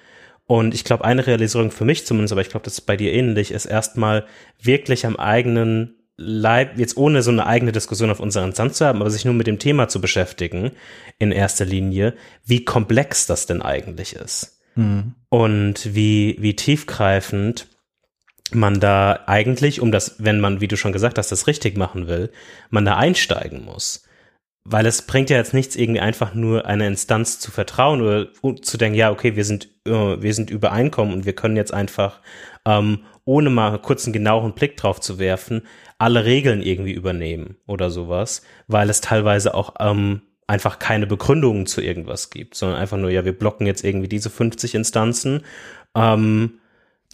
Und ich glaube, eine Realisierung für mich zumindest, aber ich glaube, das ist bei dir ähnlich, ist erstmal wirklich am eigenen Leib, jetzt ohne so eine eigene Diskussion auf unseren Sand zu haben, aber sich nur mit dem Thema zu beschäftigen, in erster Linie, wie komplex das denn eigentlich ist. Mhm. Und wie, wie tiefgreifend man da eigentlich, um das, wenn man, wie du schon gesagt hast, das richtig machen will, man da einsteigen muss. Weil es bringt ja jetzt nichts, irgendwie einfach nur einer Instanz zu vertrauen oder zu denken, ja, okay, wir sind, äh, wir sind übereinkommen und wir können jetzt einfach, ähm, ohne mal kurz einen genaueren Blick drauf zu werfen, alle Regeln irgendwie übernehmen oder sowas, weil es teilweise auch ähm, einfach keine Begründungen zu irgendwas gibt, sondern einfach nur, ja, wir blocken jetzt irgendwie diese 50 Instanzen. Ähm,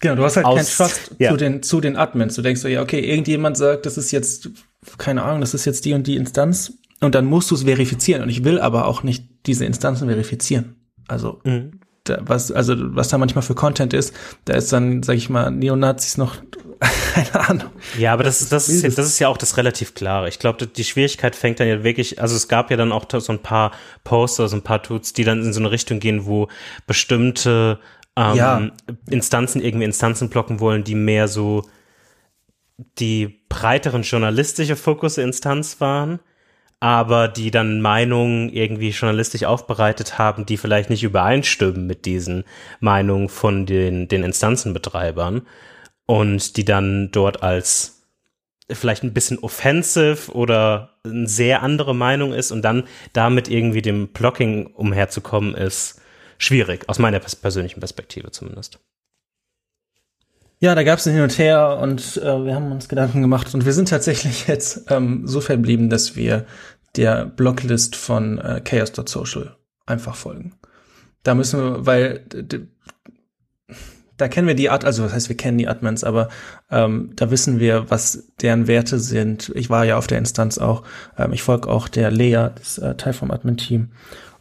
genau, du hast halt aus, keinen Trust ja. zu, den, zu den Admins. Du denkst so, ja, okay, irgendjemand sagt, das ist jetzt, keine Ahnung, das ist jetzt die und die Instanz und dann musst du es verifizieren. Und ich will aber auch nicht diese Instanzen verifizieren. Also mhm was, also was da manchmal für Content ist, da ist dann, sag ich mal, Neonazis noch, keine Ahnung. Ja, aber das, das, ist, das ist ja auch das relativ klare. Ich glaube, die Schwierigkeit fängt dann ja wirklich, also es gab ja dann auch so ein paar Poster, so ein paar Tuts, die dann in so eine Richtung gehen, wo bestimmte ähm, ja. Instanzen irgendwie Instanzen blocken wollen, die mehr so die breiteren journalistische Fokusinstanz waren aber die dann Meinungen irgendwie journalistisch aufbereitet haben, die vielleicht nicht übereinstimmen mit diesen Meinungen von den, den Instanzenbetreibern und die dann dort als vielleicht ein bisschen offensive oder eine sehr andere Meinung ist und dann damit irgendwie dem Blocking umherzukommen ist schwierig, aus meiner persönlichen Perspektive zumindest. Ja, da gab es ein Hin und Her und äh, wir haben uns Gedanken gemacht und wir sind tatsächlich jetzt ähm, so verblieben, dass wir der Blocklist von äh, Chaos.social einfach folgen. Da müssen wir, weil da kennen wir die Art, also was heißt, wir kennen die Admins, aber ähm, da wissen wir, was deren Werte sind. Ich war ja auf der Instanz auch. Ähm, ich folge auch der Lea, das äh, Teil vom Admin-Team.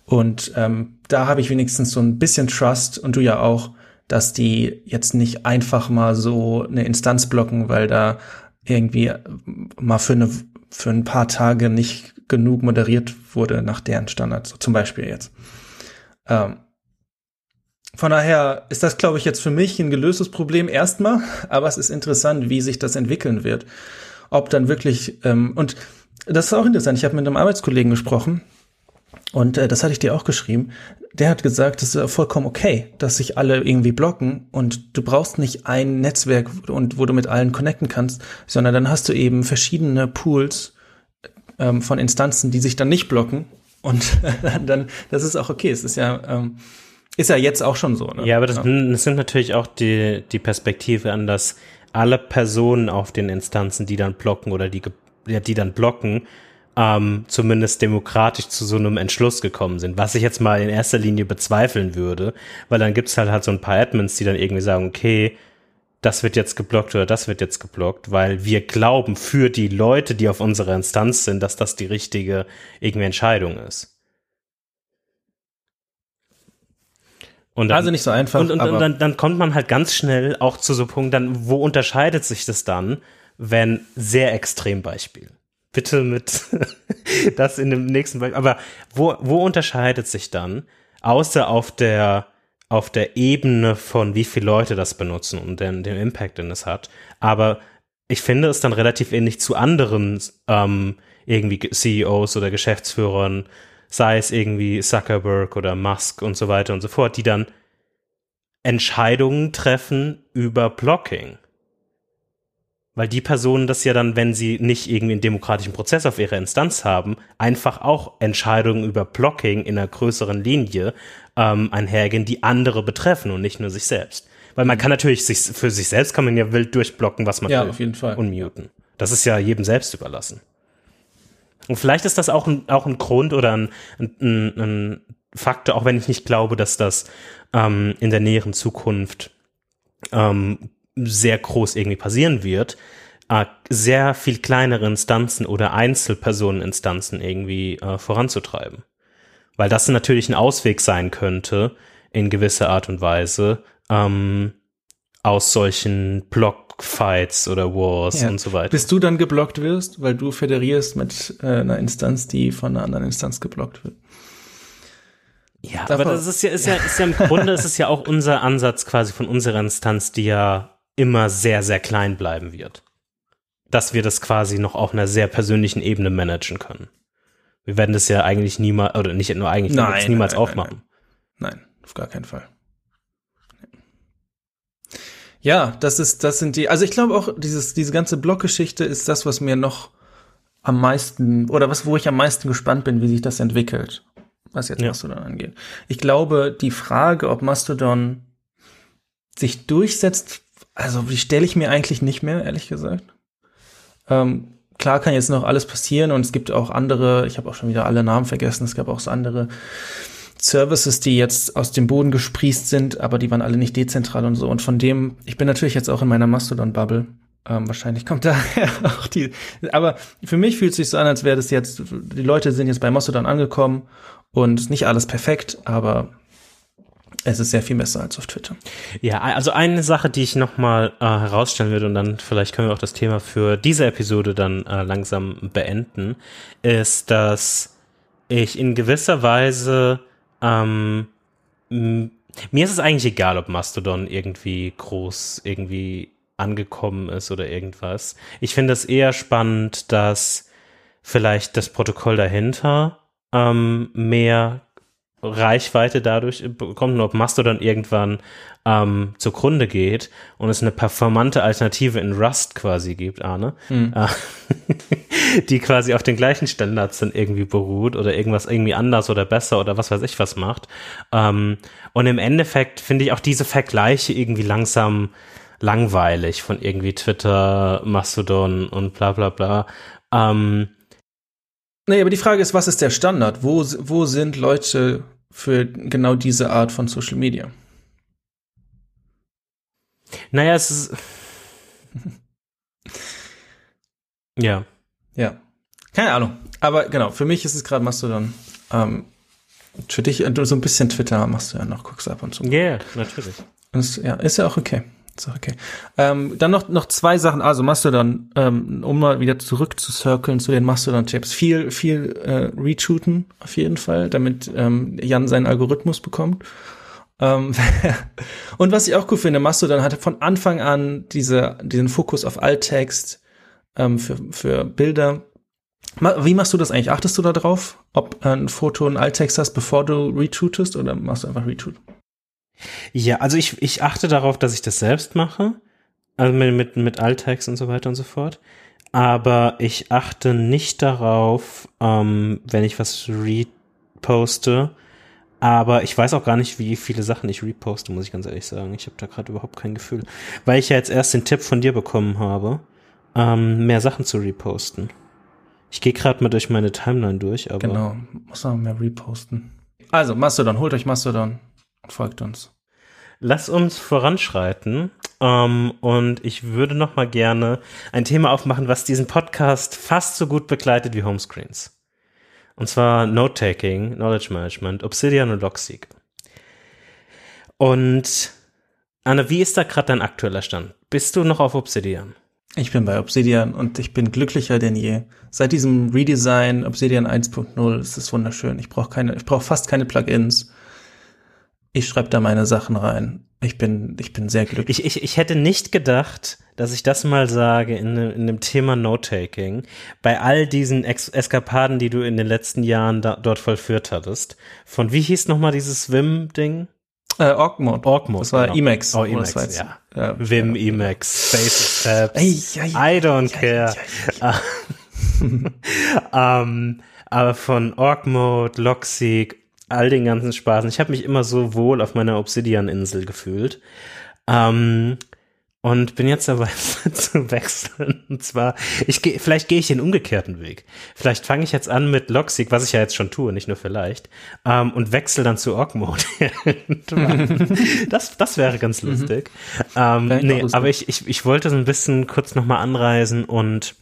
Und ähm, da habe ich wenigstens so ein bisschen Trust und du ja auch, dass die jetzt nicht einfach mal so eine Instanz blocken, weil da irgendwie mal für eine für ein paar Tage nicht genug moderiert wurde nach deren Standards, so zum Beispiel jetzt. Ähm, von daher ist das, glaube ich, jetzt für mich ein gelöstes Problem erstmal, aber es ist interessant, wie sich das entwickeln wird. Ob dann wirklich, ähm, und das ist auch interessant, ich habe mit einem Arbeitskollegen gesprochen, und äh, das hatte ich dir auch geschrieben. Der hat gesagt, es ist vollkommen okay, dass sich alle irgendwie blocken und du brauchst nicht ein Netzwerk und wo du mit allen connecten kannst, sondern dann hast du eben verschiedene Pools ähm, von Instanzen, die sich dann nicht blocken und dann, das ist auch okay. Es ist ja, ähm, ist ja jetzt auch schon so. Ne? Ja, aber das, das sind natürlich auch die, die Perspektive an, dass alle Personen auf den Instanzen, die dann blocken oder die, die dann blocken, ähm, zumindest demokratisch zu so einem Entschluss gekommen sind, was ich jetzt mal in erster Linie bezweifeln würde, weil dann gibt's halt halt so ein paar Admins, die dann irgendwie sagen, okay, das wird jetzt geblockt oder das wird jetzt geblockt, weil wir glauben für die Leute, die auf unserer Instanz sind, dass das die richtige irgendwie Entscheidung ist. Und dann, also nicht so einfach. Und, und, und dann, dann kommt man halt ganz schnell auch zu so Punkt, dann, wo unterscheidet sich das dann, wenn sehr extrem Beispiel? Bitte mit das in dem nächsten Beispiel. Aber wo, wo unterscheidet sich dann, außer auf der, auf der Ebene von wie viele Leute das benutzen und den, dem Impact, den es hat. Aber ich finde es dann relativ ähnlich zu anderen ähm, irgendwie CEOs oder Geschäftsführern, sei es irgendwie Zuckerberg oder Musk und so weiter und so fort, die dann Entscheidungen treffen über Blocking. Weil die Personen das ja dann, wenn sie nicht irgendwie einen demokratischen Prozess auf ihrer Instanz haben, einfach auch Entscheidungen über Blocking in einer größeren Linie ähm, einhergehen, die andere betreffen und nicht nur sich selbst. Weil man kann natürlich sich, für sich selbst kann man ja wild durchblocken, was man ja, will. auf jeden Fall. Und muten. Das ist ja jedem selbst überlassen. Und vielleicht ist das auch ein, auch ein Grund oder ein, ein, ein Faktor, auch wenn ich nicht glaube, dass das ähm, in der näheren Zukunft ähm, sehr groß irgendwie passieren wird, äh, sehr viel kleinere Instanzen oder Einzelpersoneninstanzen irgendwie äh, voranzutreiben. Weil das natürlich ein Ausweg sein könnte, in gewisser Art und Weise, ähm, aus solchen Blockfights oder Wars ja. und so weiter. Bis du dann geblockt wirst, weil du federierst mit äh, einer Instanz, die von einer anderen Instanz geblockt wird. Ja, Davon, aber das ist ja, ist ja, ist ja im Grunde ist es ja auch unser Ansatz quasi von unserer Instanz, die ja immer sehr, sehr klein bleiben wird. Dass wir das quasi noch auf einer sehr persönlichen Ebene managen können. Wir werden das ja eigentlich niemals, oder nicht nur eigentlich, nein, niemals nein, aufmachen. Nein, nein, auf gar keinen Fall. Ja, das ist, das sind die, also ich glaube auch, dieses, diese ganze Blockgeschichte ist das, was mir noch am meisten, oder was, wo ich am meisten gespannt bin, wie sich das entwickelt, was jetzt ja. Mastodon angeht. Ich glaube, die Frage, ob Mastodon sich durchsetzt, also die stelle ich mir eigentlich nicht mehr, ehrlich gesagt. Ähm, klar kann jetzt noch alles passieren und es gibt auch andere, ich habe auch schon wieder alle Namen vergessen, es gab auch so andere Services, die jetzt aus dem Boden gesprießt sind, aber die waren alle nicht dezentral und so. Und von dem, ich bin natürlich jetzt auch in meiner Mastodon-Bubble. Ähm, wahrscheinlich kommt daher auch die. Aber für mich fühlt es sich so an, als wäre das jetzt, die Leute sind jetzt bei Mastodon angekommen und nicht alles perfekt, aber es ist sehr viel besser als auf Twitter. Ja, also eine Sache, die ich nochmal äh, herausstellen würde und dann vielleicht können wir auch das Thema für diese Episode dann äh, langsam beenden, ist, dass ich in gewisser Weise ähm, mir ist es eigentlich egal, ob Mastodon irgendwie groß irgendwie angekommen ist oder irgendwas. Ich finde es eher spannend, dass vielleicht das Protokoll dahinter ähm, mehr Reichweite dadurch bekommt und ob Mastodon irgendwann ähm, zugrunde geht und es eine performante Alternative in Rust quasi gibt, Arne, mhm. die quasi auf den gleichen Standards dann irgendwie beruht oder irgendwas irgendwie anders oder besser oder was weiß ich was macht. Ähm, und im Endeffekt finde ich auch diese Vergleiche irgendwie langsam langweilig von irgendwie Twitter, Mastodon und bla bla bla. Ähm, Nee, aber die Frage ist, was ist der Standard? Wo, wo sind Leute für genau diese Art von Social Media? Naja, es ist. ja. Ja. Keine Ahnung. Aber genau, für mich ist es gerade Mastodon. Ähm, für dich, so ein bisschen Twitter machst du ja noch, guckst ab und zu. Ja, yeah, natürlich. Ist, ja, ist ja auch okay. Okay. Ähm, dann noch, noch zwei Sachen. Also Mastodon, ähm, um mal wieder zurück zu circlen zu den Mastodon-Tipps. Viel, viel äh, reshooten auf jeden Fall, damit ähm, Jan seinen Algorithmus bekommt. Ähm, und was ich auch cool finde, Mastodon hatte von Anfang an diese, diesen Fokus auf Alttext ähm, für, für Bilder. Wie machst du das eigentlich? Achtest du da drauf, ob ein Foto ein Alttext hast, bevor du retweetest oder machst du einfach Retweet? Ja, also ich, ich achte darauf, dass ich das selbst mache. Also mit, mit, mit Alttext und so weiter und so fort. Aber ich achte nicht darauf, ähm, wenn ich was reposte. Aber ich weiß auch gar nicht, wie viele Sachen ich reposte, muss ich ganz ehrlich sagen. Ich habe da gerade überhaupt kein Gefühl. Weil ich ja jetzt erst den Tipp von dir bekommen habe, ähm, mehr Sachen zu reposten. Ich gehe gerade mal durch meine Timeline durch, aber. Genau, muss man mehr reposten. Also, Mastodon, holt euch Mastodon und folgt uns. Lass uns voranschreiten. Ähm, und ich würde noch mal gerne ein Thema aufmachen, was diesen Podcast fast so gut begleitet wie Homescreens. Und zwar Note-Taking, Knowledge Management, Obsidian und Logseek. Und Anne, wie ist da gerade dein aktueller Stand? Bist du noch auf Obsidian? Ich bin bei Obsidian und ich bin glücklicher denn je. Seit diesem Redesign Obsidian 1.0 ist es wunderschön. Ich brauche keine, ich brauche fast keine Plugins. Ich schreibe da meine Sachen rein. Ich bin, ich bin sehr glücklich. Ich, ich, ich hätte nicht gedacht, dass ich das mal sage in, in dem Thema Note-Taking. Bei all diesen Ex Eskapaden, die du in den letzten Jahren da, dort vollführt hattest. Von wie hieß nochmal dieses Swim-Ding? Äh, Org-Mode. Org-Mode. Das war genau. Emacs. Oh, Emacs, war ja. ja. Vim, ja. Emacs, Spaces, Tabs. I don't care. ähm, aber von Org-Mode, Logseek, all den ganzen Spaß. Und ich habe mich immer so wohl auf meiner Obsidian-Insel gefühlt. Ähm, und bin jetzt dabei zu wechseln. Und zwar, ich gehe, vielleicht gehe ich den umgekehrten Weg. Vielleicht fange ich jetzt an mit Logseek, was ich ja jetzt schon tue, nicht nur vielleicht, ähm, und wechsle dann zu Org-Mode. das, das wäre ganz lustig. Ähm, Wäre nee, lustig. aber ich, ich, ich wollte so ein bisschen kurz nochmal anreisen und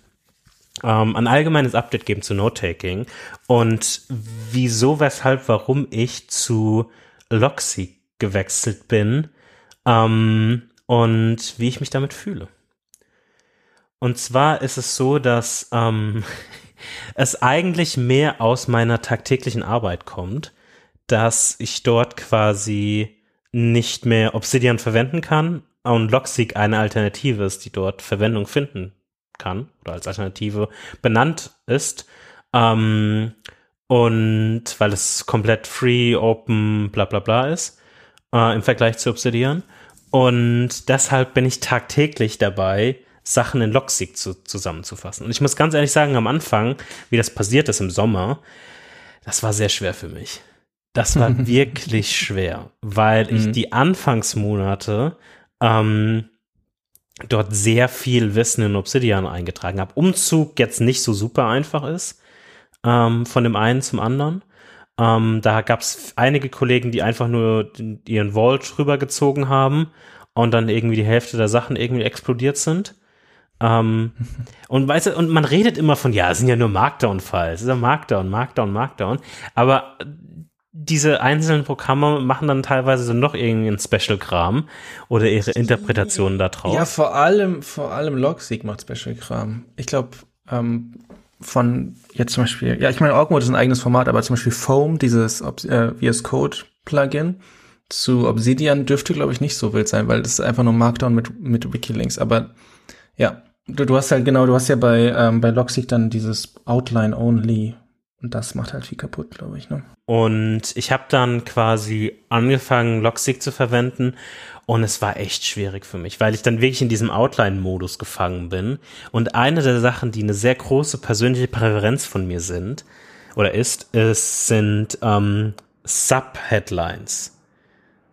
ähm, ein allgemeines Update geben zu Note-Taking und wieso, weshalb, warum ich zu Logseek gewechselt bin ähm, und wie ich mich damit fühle. Und zwar ist es so, dass ähm, es eigentlich mehr aus meiner tagtäglichen Arbeit kommt, dass ich dort quasi nicht mehr Obsidian verwenden kann und Logseek eine Alternative ist, die dort Verwendung finden kann oder als Alternative benannt ist. Ähm, und weil es komplett free, open, bla bla bla ist äh, im Vergleich zu Obsidian. Und deshalb bin ich tagtäglich dabei, Sachen in Logseek zu, zusammenzufassen. Und ich muss ganz ehrlich sagen, am Anfang, wie das passiert ist im Sommer, das war sehr schwer für mich. Das war wirklich schwer, weil ich Mhm. die Anfangsmonate ähm, dort sehr viel Wissen in Obsidian eingetragen habe. Umzug jetzt nicht so super einfach ist, ähm, von dem einen zum anderen. Ähm, da gab es einige Kollegen, die einfach nur den- ihren Vault rübergezogen haben und dann irgendwie die Hälfte der Sachen irgendwie explodiert sind. Ähm, und weißt du, und man redet immer von, ja, es sind ja nur Markdown-Files, es ist ja Markdown, Markdown, Markdown. Aber diese einzelnen Programme machen dann teilweise so noch irgendwie einen Special-Kram oder ihre Interpretationen da drauf. Ja, vor allem, vor allem Logseek macht Special-Kram. Ich glaube, ähm, von jetzt zum Beispiel, ja, ich meine, Org-Mode ist ein eigenes Format, aber zum Beispiel Foam, dieses äh, VS Code Plugin zu Obsidian dürfte, glaube ich, nicht so wild sein, weil das ist einfach nur Markdown mit, mit Wikilinks. Aber ja, du, du hast halt genau, du hast ja bei, ähm, bei Logseek dann dieses Outline Only und das macht halt viel kaputt, glaube ich, ne? Und ich habe dann quasi angefangen, Logseek zu verwenden und es war echt schwierig für mich, weil ich dann wirklich in diesem Outline-Modus gefangen bin. Und eine der Sachen, die eine sehr große persönliche Präferenz von mir sind oder ist, es sind ähm, Subheadlines.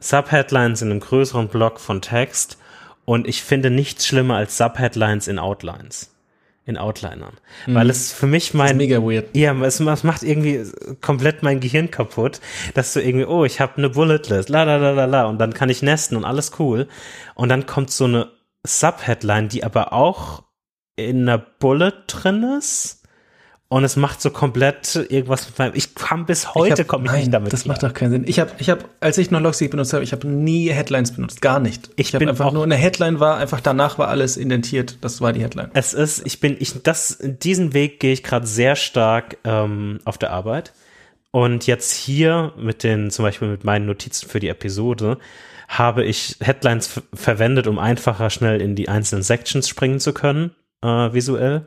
Subheadlines in einem größeren Block von Text und ich finde nichts schlimmer als Subheadlines in Outlines. In Outlinern. Weil es für mich Mhm. Mein, mega weird. ja, es, es macht irgendwie komplett mein Gehirn kaputt, dass du irgendwie, oh, ich habe eine Bulletlist, la la la la la, und dann kann ich nesten und alles cool. Und dann kommt so eine Subheadline, die aber auch in einer Bullet drin ist. Und es macht so komplett irgendwas mit meinem. Ich kam bis heute, hab- komme ich nicht damit Das klar. macht doch keinen Sinn. Ich habe, ich habe, als ich noch Logseek benutzt habe, ich habe nie Headlines benutzt, gar nicht. Ich Ich, habe bin einfach auch- nur eine Headline war, einfach danach war alles indentiert. Das war die Headline. Es ist, ich bin, ich, das, diesen Weg gehe ich gerade sehr stark ähm, auf der Arbeit. Und jetzt hier mit den, zum Beispiel mit meinen Notizen für die Episode, habe ich Headlines verwendet, um einfacher schnell in die einzelnen Sections springen zu können, äh, visuell.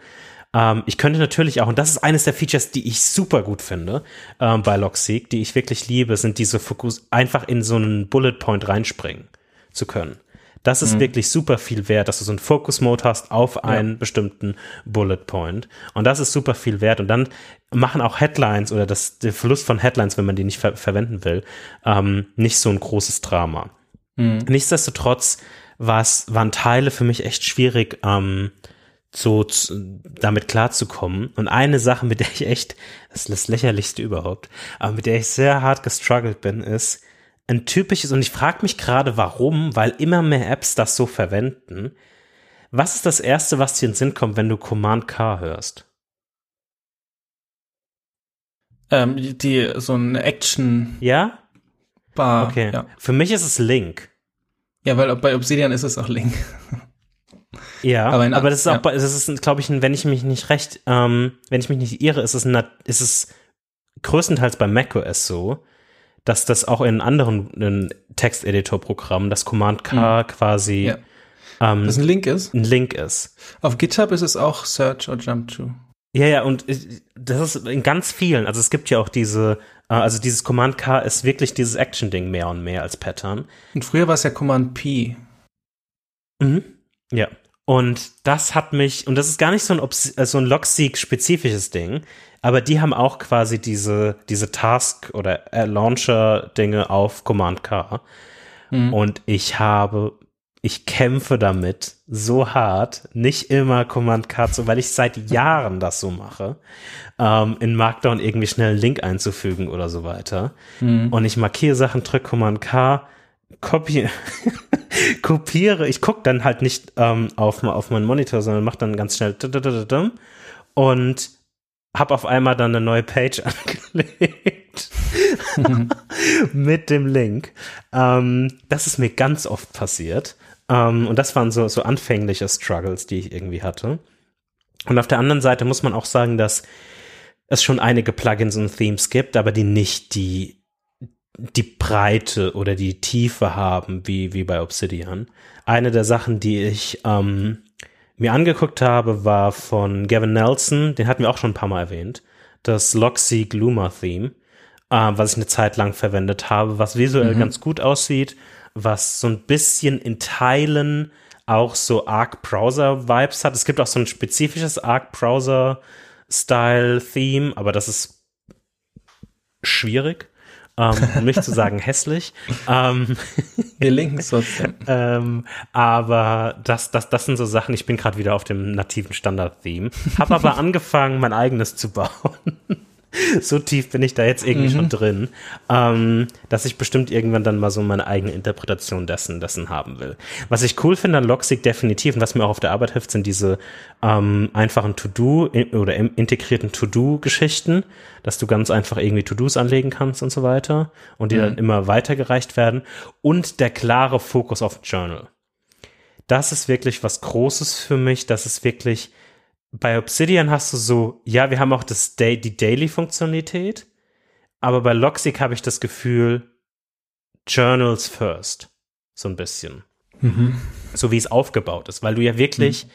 Ähm, ich könnte natürlich auch, und das ist eines der Features, die ich super gut finde ähm, bei Logseek, die ich wirklich liebe, sind diese Fokus, einfach in so einen Bullet Point reinspringen zu können. Das ist mhm. wirklich super viel wert, dass du so einen Focus-Mode hast auf einen ja. bestimmten Bullet Point. Und das ist super viel wert. Und dann machen auch Headlines oder das, der Verlust von Headlines, wenn man die nicht ver verwenden will, ähm, nicht so ein großes Drama. Mhm. Nichtsdestotrotz was, waren Teile für mich echt schwierig, ähm, so zu, damit klarzukommen. Und eine Sache, mit der ich echt, das ist das lächerlichste überhaupt, aber mit der ich sehr hart gestruggelt bin, ist ein typisches, und ich frage mich gerade warum, weil immer mehr Apps das so verwenden. Was ist das Erste, was dir in den Sinn kommt, wenn du Command K hörst? Ähm, die, so eine Action. Ja? Bar. Okay. Ja. Für mich ist es Link. Ja, weil bei Obsidian ist es auch Link. Ja, aber, aber das ist auch, ja. das ist, glaube ich, wenn ich mich nicht recht, ähm, wenn ich mich nicht irre, ist es, ist es größtenteils bei macOS so, dass das auch in anderen Texteditor-Programmen das Command K mhm. quasi ja. ähm, das ein Link ist. Ein Link ist. Auf GitHub ist es auch Search oder Jump to. Ja, ja, und das ist in ganz vielen, also es gibt ja auch diese, äh, also dieses Command K ist wirklich dieses Action-Ding mehr und mehr als Pattern. Und früher war es ja Command P. Mhm. Ja. Und das hat mich, und das ist gar nicht so ein, äh, so ein Logseek-spezifisches Ding, aber die haben auch quasi diese, diese Task- oder äh, Launcher-Dinge auf Command K. Mhm. Und ich habe, ich kämpfe damit so hart, nicht immer Command K zu, weil ich seit Jahren das so mache, ähm, in Markdown irgendwie schnell einen Link einzufügen oder so weiter. Mhm. Und ich markiere Sachen, drücke Command K, kopiere, kopiere, ich gucke dann halt nicht ähm, auf, auf meinen Monitor, sondern mache dann ganz schnell und habe auf einmal dann eine neue Page angelegt mit dem Link. Ähm, das ist mir ganz oft passiert. Ähm, und das waren so, so anfängliche Struggles, die ich irgendwie hatte. Und auf der anderen Seite muss man auch sagen, dass es schon einige Plugins und Themes gibt, aber die nicht die die Breite oder die Tiefe haben, wie, wie bei Obsidian. Eine der Sachen, die ich ähm, mir angeguckt habe, war von Gavin Nelson, den hatten wir auch schon ein paar Mal erwähnt, das Loxy Gloomer Theme, äh, was ich eine Zeit lang verwendet habe, was visuell mhm. ganz gut aussieht, was so ein bisschen in Teilen auch so Arc Browser Vibes hat. Es gibt auch so ein spezifisches Arc Browser Style Theme, aber das ist schwierig ähm, um nicht zu sagen hässlich. Ähm, Wir linken es trotzdem. ähm, aber das, das, das sind so Sachen, ich bin gerade wieder auf dem nativen Standard-Theme, habe aber angefangen, mein eigenes zu bauen. so tief bin ich da jetzt irgendwie mhm. schon drin, ähm, dass ich bestimmt irgendwann dann mal so meine eigene Interpretation dessen, dessen haben will. Was ich cool finde an Logseek definitiv und was mir auch auf der Arbeit hilft, sind diese ähm, einfachen To-Do oder integrierten To-Do-Geschichten, dass du ganz einfach irgendwie To-Dos anlegen kannst und so weiter und die mhm. dann immer weitergereicht werden und der klare Fokus auf Journal. Das ist wirklich was Großes für mich, das ist wirklich bei Obsidian hast du so, ja, wir haben auch das Day, die Daily-Funktionalität, aber bei Logseek habe ich das Gefühl, Journals first. So ein bisschen. Mhm. So wie es aufgebaut ist, weil du ja wirklich mhm.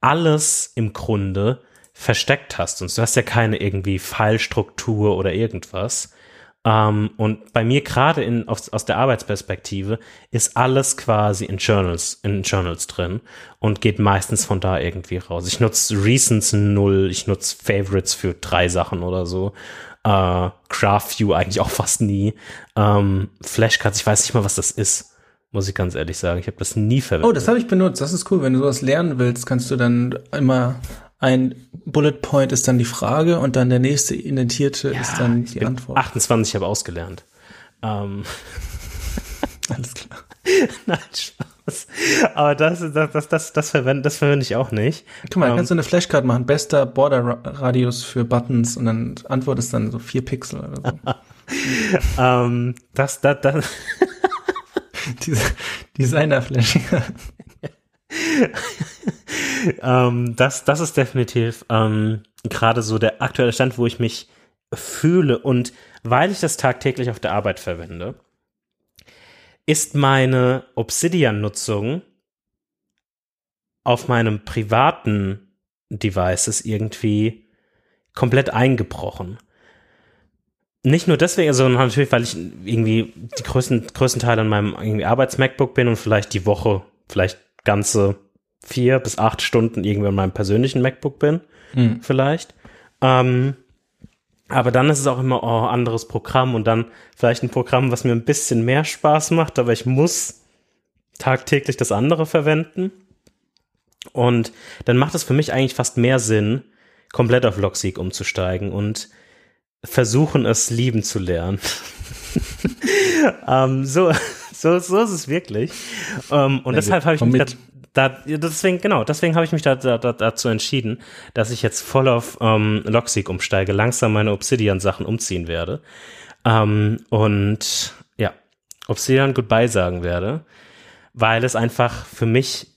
alles im Grunde versteckt hast und du hast ja keine irgendwie Fallstruktur oder irgendwas, ähm, und bei mir gerade in, aus, aus der Arbeitsperspektive ist alles quasi in Journals, in Journals drin und geht meistens von da irgendwie raus. Ich nutze Recents null, ich nutze Favorites für drei Sachen oder so. Äh, GraphView eigentlich auch fast nie. Ähm, Flashcards, ich weiß nicht mal, was das ist muss ich ganz ehrlich sagen. Ich habe das nie verwendet. Oh, das habe ich benutzt. Das ist cool. Wenn du sowas lernen willst, kannst du dann immer ein Bullet Point ist dann die Frage und dann der nächste indentierte ja, ist dann die Antwort. 28 habe ausgelernt. Ähm. Alles klar. Nein, Spaß. Aber das, das, das, das, das verwende das verwende ich auch nicht. Guck mal, um, kannst du eine Flashcard machen, bester Border-Radius für Buttons und dann Antwort ist dann so vier Pixel oder so. ähm, das, das, das. Diese Designer-Flashcard. ähm, das, das ist definitiv ähm, gerade so der aktuelle Stand, wo ich mich fühle und weil ich das tagtäglich auf der Arbeit verwende, ist meine Obsidian-Nutzung auf meinem privaten Devices irgendwie komplett eingebrochen. Nicht nur deswegen, sondern natürlich, weil ich irgendwie die größten, größten Teile an meinem irgendwie Arbeits-MacBook bin und vielleicht die Woche, vielleicht ganze vier bis acht Stunden irgendwie an meinem persönlichen MacBook bin, mhm. vielleicht. Ähm, aber dann ist es auch immer oh, anderes Programm und dann vielleicht ein Programm, was mir ein bisschen mehr Spaß macht, aber ich muss tagtäglich das andere verwenden. Und dann macht es für mich eigentlich fast mehr Sinn, komplett auf Logseek umzusteigen und versuchen es lieben zu lernen. ähm, so, so, so ist es wirklich. Um, ähm, und ja, deshalb habe ich mich da, deswegen, genau, deswegen habe ich mich da, da, da, dazu entschieden, dass ich jetzt voll auf ähm, Logseek umsteige, langsam meine Obsidian-Sachen umziehen werde. Ähm, und ja, Obsidian Goodbye sagen werde, weil es einfach für mich,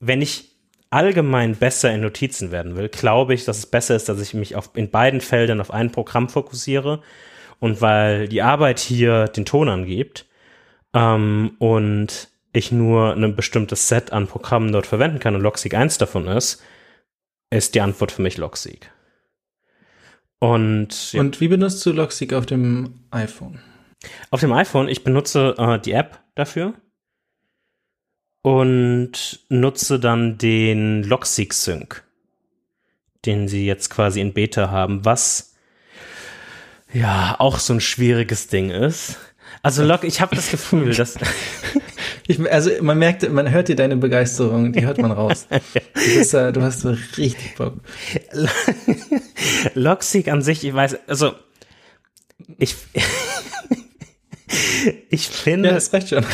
wenn ich allgemein besser in Notizen werden will, glaube ich, dass es besser ist, dass ich mich auf, in beiden Feldern auf ein Programm fokussiere. Und weil die Arbeit hier den Ton angibt ähm, und ich nur ein bestimmtes Set an Programmen dort verwenden kann und Logseek eins davon ist, ist die Antwort für mich Logseek. Und, ja. und wie benutzt du Logseek auf dem iPhone? Auf dem iPhone, ich benutze äh, die App dafür und nutze dann den Logseek Sync, den sie jetzt quasi in Beta haben, was ja auch so ein schwieriges Ding ist. Also Log, ich habe das Gefühl, dass Ich, also man merkt, man hört dir deine Begeisterung, die hört man raus. Du, bist, uh, du hast so richtig Bock. Logseek an sich, ich weiß, also ich ich finde. Ja, das reicht schon.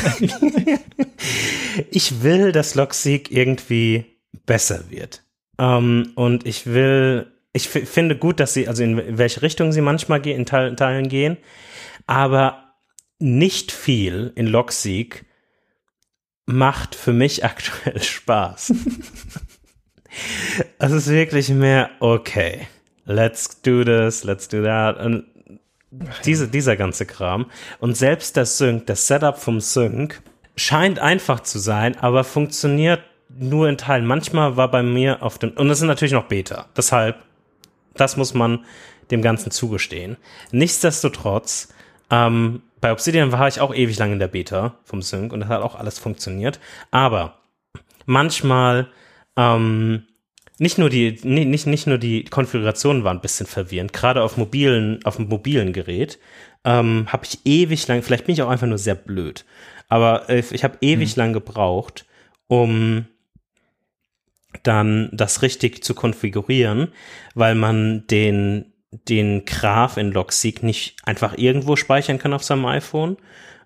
ich will, dass Logseek irgendwie besser wird. Um, ähm, und ich will, ich finde gut, dass sie, also in welche Richtung sie manchmal in Teilen gehen, aber nicht viel in Logseek macht für mich aktuell Spaß. es ist wirklich mehr, okay, let's do this, let's do that. Und diese, dieser ganze Kram. Und selbst der Sync, das Setup vom Sync, scheint einfach zu sein, aber funktioniert nur in Teilen. Manchmal war bei mir auf dem, und es ist natürlich noch Beta. Deshalb, das muss man dem Ganzen zugestehen. Nichtsdestotrotz, ähm, bei Obsidian war ich auch ewig lang in der Beta vom Sync und das hat auch alles funktioniert. Aber manchmal ähm, nicht nur die nicht nicht nur die Konfigurationen waren ein bisschen verwirrend. Gerade auf mobilen auf dem mobilen Gerät ähm, habe ich ewig lang. Vielleicht bin ich auch einfach nur sehr blöd. Aber äh, ich habe ewig mhm. lang gebraucht, um dann das richtig zu konfigurieren, weil man den den Graph in Logseek nicht einfach irgendwo speichern kann auf seinem iPhone,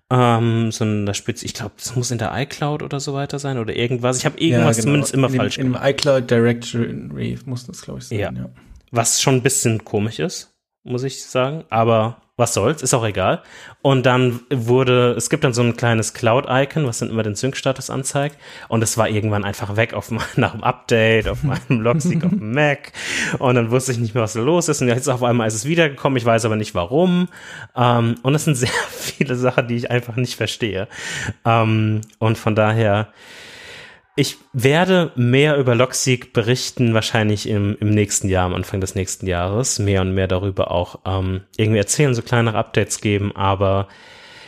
ähm, sondern das spitzt, ich glaube, das muss in der iCloud oder so weiter sein oder irgendwas. Ich habe irgendwas ja, genau. zumindest immer in falsch dem, gemacht. Im iCloud Directory muss das, glaube ich, sein. Ja. ja. Was schon ein bisschen komisch ist, muss ich sagen, aber was soll's, ist auch egal. Und dann wurde, es gibt dann so ein kleines Cloud-Icon, was dann immer den Sync-Status anzeigt. Und es war irgendwann einfach weg auf, nach dem Update, auf meinem Logseek auf dem Mac. Und dann wusste ich nicht mehr, was da los ist. Und jetzt auf einmal ist es wiedergekommen. Ich weiß aber nicht warum. Ähm, und es sind sehr viele Sachen, die ich einfach nicht verstehe. Ähm, und von daher, ich werde mehr über Logseek berichten, wahrscheinlich im, im nächsten Jahr, am Anfang des nächsten Jahres. Mehr und mehr darüber auch ähm, irgendwie erzählen, so kleinere Updates geben. Aber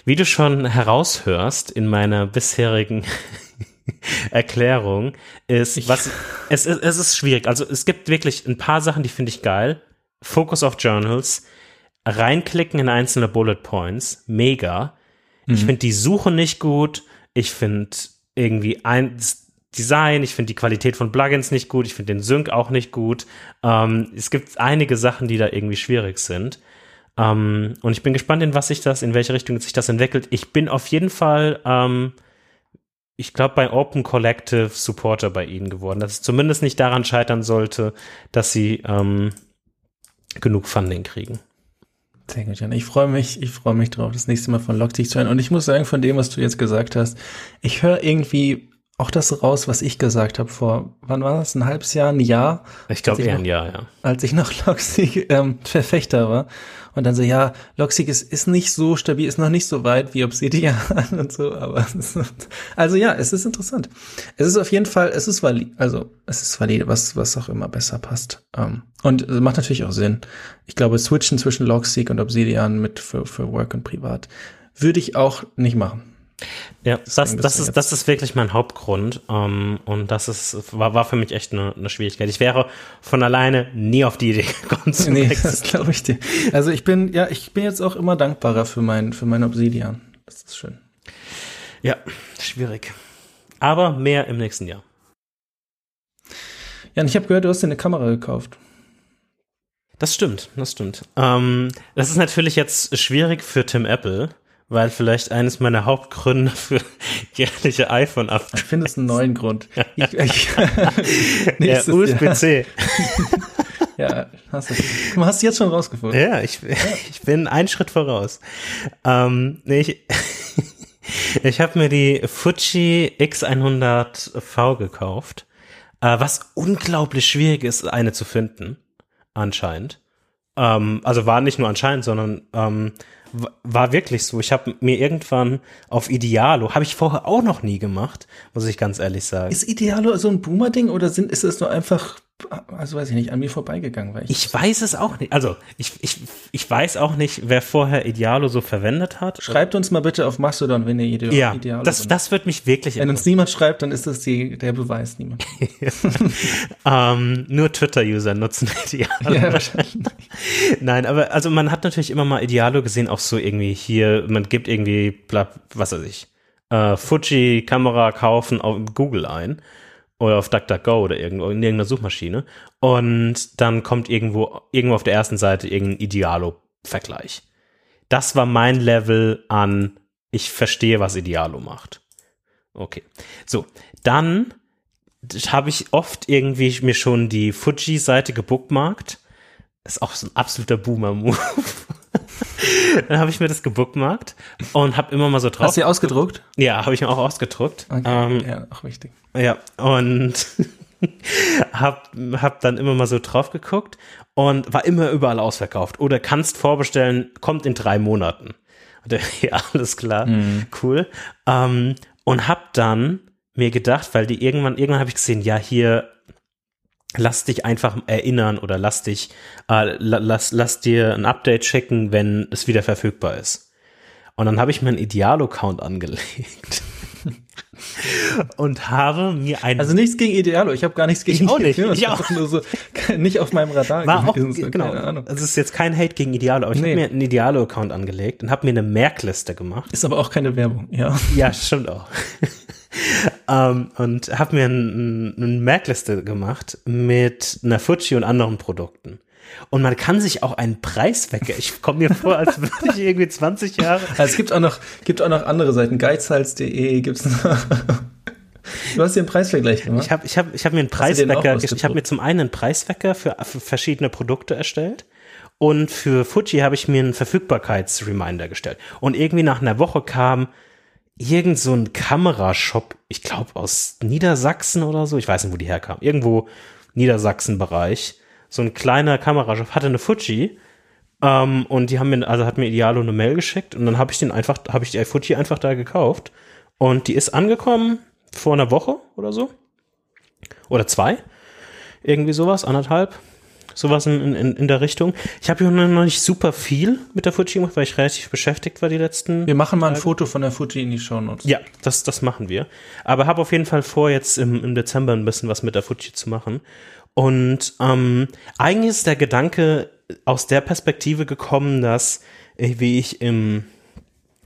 wie du schon heraushörst in meiner bisherigen Erklärung, ist, was, es, es, es ist schwierig. Also es gibt wirklich ein paar Sachen, die finde ich geil. Focus auf Journals, reinklicken in einzelne Bullet Points, mega. Mhm. Ich finde die Suche nicht gut. Ich finde irgendwie ein, Design, ich finde die Qualität von Plugins nicht gut, ich finde den Sync auch nicht gut. Ähm, es gibt einige Sachen, die da irgendwie schwierig sind. Ähm, und ich bin gespannt, in was sich das, in welche Richtung sich das entwickelt. Ich bin auf jeden Fall, ähm, ich glaube, bei Open Collective Supporter bei ihnen geworden, dass es zumindest nicht daran scheitern sollte, dass sie ähm, genug Funding kriegen. Sehr gut, Jan. Ich freue mich, ich freue mich drauf, das nächste Mal von Logtech zu hören. Und ich muss sagen, von dem, was du jetzt gesagt hast, ich höre irgendwie auch das raus, was ich gesagt habe vor, wann war das, ein halbes Jahr, ein Jahr? Ich glaube eher noch, ein Jahr, ja. Als ich noch Loxig ähm, Verfechter war. Und dann so, ja, Loxig ist, ist nicht so stabil, ist noch nicht so weit wie Obsidian und so, aber also ja, es ist interessant. Es ist auf jeden Fall, es ist valid, also es ist valide, was, was auch immer besser passt. Ähm, und macht natürlich auch Sinn. Ich glaube, switchen zwischen Logseek und Obsidian mit für, für Work und Privat würde ich auch nicht machen. Ja, das, das, ist, das ist wirklich mein Hauptgrund. Ähm, und das ist, war, war für mich echt eine, eine Schwierigkeit. Ich wäre von alleine nie auf die Idee gekommen zu Nee, wechseln. das glaube ich dir. Also ich bin, ja, ich bin jetzt auch immer dankbarer für mein, für mein Obsidian. Das ist schön. Ja, schwierig. Aber mehr im nächsten Jahr. Ja, und ich habe gehört, du hast dir eine Kamera gekauft. Das stimmt, das stimmt. Ähm, das ist natürlich jetzt schwierig für Tim Apple, weil vielleicht eines meiner Hauptgründe für jährliche iPhone ab. Ich finde es einen neuen Grund. Ich, ich, ja, USB-C. ja, hast du, du hast jetzt schon rausgefunden. Ja, ich, ich bin einen Schritt voraus. Ähm, nee, ich, ich habe mir die Fuji X100V gekauft, äh, was unglaublich schwierig ist, eine zu finden, anscheinend. Ähm, also war nicht nur anscheinend, sondern ähm, war wirklich so. Ich habe mir irgendwann auf Idealo, habe ich vorher auch noch nie gemacht, muss ich ganz ehrlich sagen. Ist Idealo so ein Boomer-Ding oder sind, ist es nur einfach also weiß ich nicht, an mir vorbeigegangen. Weil ich, ich weiß es auch nicht. Also ich, ich, ich weiß auch nicht, wer vorher Idealo so verwendet hat. Schreibt uns mal bitte auf Mastodon, wenn ihr Idealo Ja, Idealo das, das wird mich wirklich Wenn uns niemand schreibt, dann ist das die, der Beweis, niemand. ähm, nur Twitter-User nutzen Idealo. Ja, wahrscheinlich. Nein, aber also man hat natürlich immer mal Idealo gesehen, auch so irgendwie hier, man gibt irgendwie, bla, was weiß ich, äh, Fuji-Kamera kaufen auf Google ein oder auf DuckDuckGo oder irgendwo in irgendeiner Suchmaschine und dann kommt irgendwo irgendwo auf der ersten Seite irgendein Idealo-Vergleich. Das war mein Level an ich verstehe, was Idealo macht. Okay. So, dann habe ich oft irgendwie mir schon die Fuji-Seite gebookmarkt. Ist auch so ein absoluter Boomer-Move. Dann habe ich mir das gebookmarkt und habe immer mal so drauf. Hast du die ausgedruckt? Ja, habe ich mir auch ausgedruckt. Okay. Ähm, ja, auch wichtig. Ja, und hab, hab dann immer mal so drauf geguckt und war immer überall ausverkauft. Oder kannst vorbestellen, kommt in drei Monaten. Und ja, alles klar, mhm. cool. Ähm, und hab dann mir gedacht, weil die irgendwann, irgendwann habe ich gesehen, ja, hier lass dich einfach erinnern oder lass dich, äh, lass, lass dir ein Update checken, wenn es wieder verfügbar ist. Und dann habe ich mir einen Idealo-Account angelegt. und habe mir ein also nichts gegen Idealo ich habe gar nichts gegen ich auch nicht ich auch nur so nicht auf meinem Radar war auch, so, genau also es ist jetzt kein Hate gegen Idealo aber ich nee. habe mir einen Idealo Account angelegt und habe mir eine Merkliste gemacht ist aber auch keine Werbung ja ja stimmt auch um, und habe mir eine ein Merkliste gemacht mit einer Fuji und anderen Produkten. Und man kann sich auch einen Preis wecken. Ich komme mir vor, als würde ich irgendwie 20 Jahre. Also es gibt auch noch, gibt auch noch andere Seiten. Geizhals.de gibt's noch. Du hast dir einen Preisvergleich gemacht? Ich habe ich hab, ich hab mir einen Preiswecker, ich habe mir zum einen einen Preiswecker für, für verschiedene Produkte erstellt und für Fuji habe ich mir einen Verfügbarkeitsreminder gestellt. Und irgendwie nach einer Woche kam, irgend so ein Kamerashop, ich glaube aus Niedersachsen oder so, ich weiß nicht, wo die herkam, irgendwo Niedersachsen-Bereich, so ein kleiner Kamerashop, hatte eine Fuji ähm, und die haben mir, also hat mir Idealo eine Mail geschickt und dann habe ich den einfach, habe ich die Fuji einfach da gekauft und die ist angekommen vor einer Woche oder so. Oder zwei, irgendwie sowas, anderthalb sowas in, in, in der Richtung. Ich habe hier noch nicht super viel mit der Fuji gemacht, weil ich relativ beschäftigt war die letzten. Wir machen mal ein Tage. Foto von der Fuji in die Show Notes. Ja, das, das machen wir. Aber habe auf jeden Fall vor, jetzt im, im Dezember ein bisschen was mit der Fuji zu machen. Und ähm, eigentlich ist der Gedanke aus der Perspektive gekommen, dass äh, wie ich im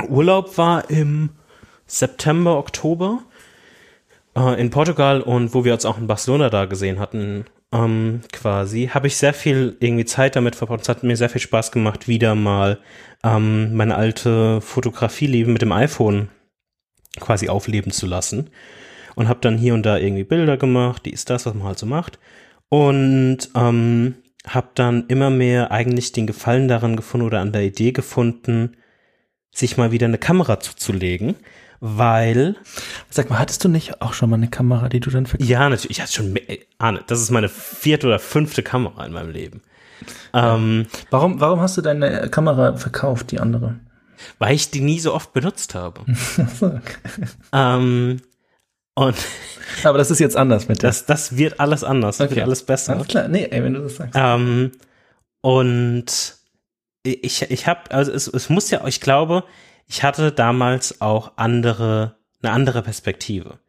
Urlaub war im September, Oktober äh, in Portugal und wo wir uns auch in Barcelona da gesehen hatten ähm, quasi, habe ich sehr viel irgendwie Zeit damit verbracht. Es hat mir sehr viel Spaß gemacht, wieder mal ähm, meine alte Fotografie-Liebe mit dem iPhone quasi aufleben zu lassen. Und habe dann hier und da irgendwie Bilder gemacht, die ist das, was man halt so macht. Und ähm, habe dann immer mehr eigentlich den Gefallen daran gefunden oder an der Idee gefunden, sich mal wieder eine Kamera zuzulegen, weil Sag mal, hattest du nicht auch schon mal eine Kamera, die du dann verkaufst? ja natürlich ich hatte schon Arne, das ist meine vierte oder fünfte Kamera in meinem Leben. Ähm, Warum, warum hast du deine Kamera verkauft, die andere? weil ich die nie so oft benutzt habe. Okay. ähm, und Aber das ist jetzt anders mit der. das, das wird alles anders, das Okay. wird alles besser. Alles klar, nee, ey, wenn du das sagst. Ähm, und ich, ich habe, also es, es muss ja, ich glaube, ich hatte damals auch andere, eine andere Perspektive.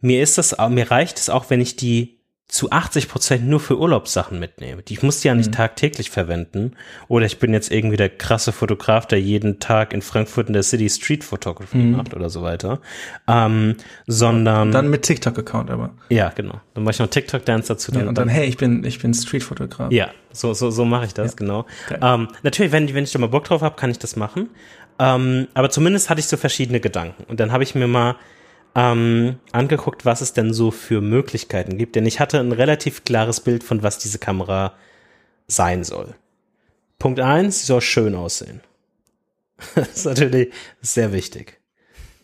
Mir ist das, mir reicht es auch, wenn ich die zu 80 Prozent nur für Urlaubssachen mitnehme. Die- Ich muss die ja nicht tagtäglich verwenden. Oder ich bin jetzt irgendwie der krasse Fotograf, der jeden Tag in Frankfurt in der City Street Photography macht oder so weiter. Ähm, sondern, Dann mit TikTok-Account aber. ja, genau. Dann mache ich noch TikTok-Dance dazu. Ja, und dann, hey, ich bin, ich bin Streetfotograf. Ja, so, so, so mache ich das, genau. Geil. Ähm, natürlich, wenn, wenn ich da mal Bock drauf habe, kann ich das machen. Ähm, aber zumindest hatte ich so verschiedene Gedanken. Und dann habe ich mir mal ähm, angeguckt, was es denn so für Möglichkeiten gibt. Denn ich hatte ein relativ klares Bild von, was diese Kamera sein soll. Punkt eins, sie soll schön aussehen. das ist natürlich sehr wichtig.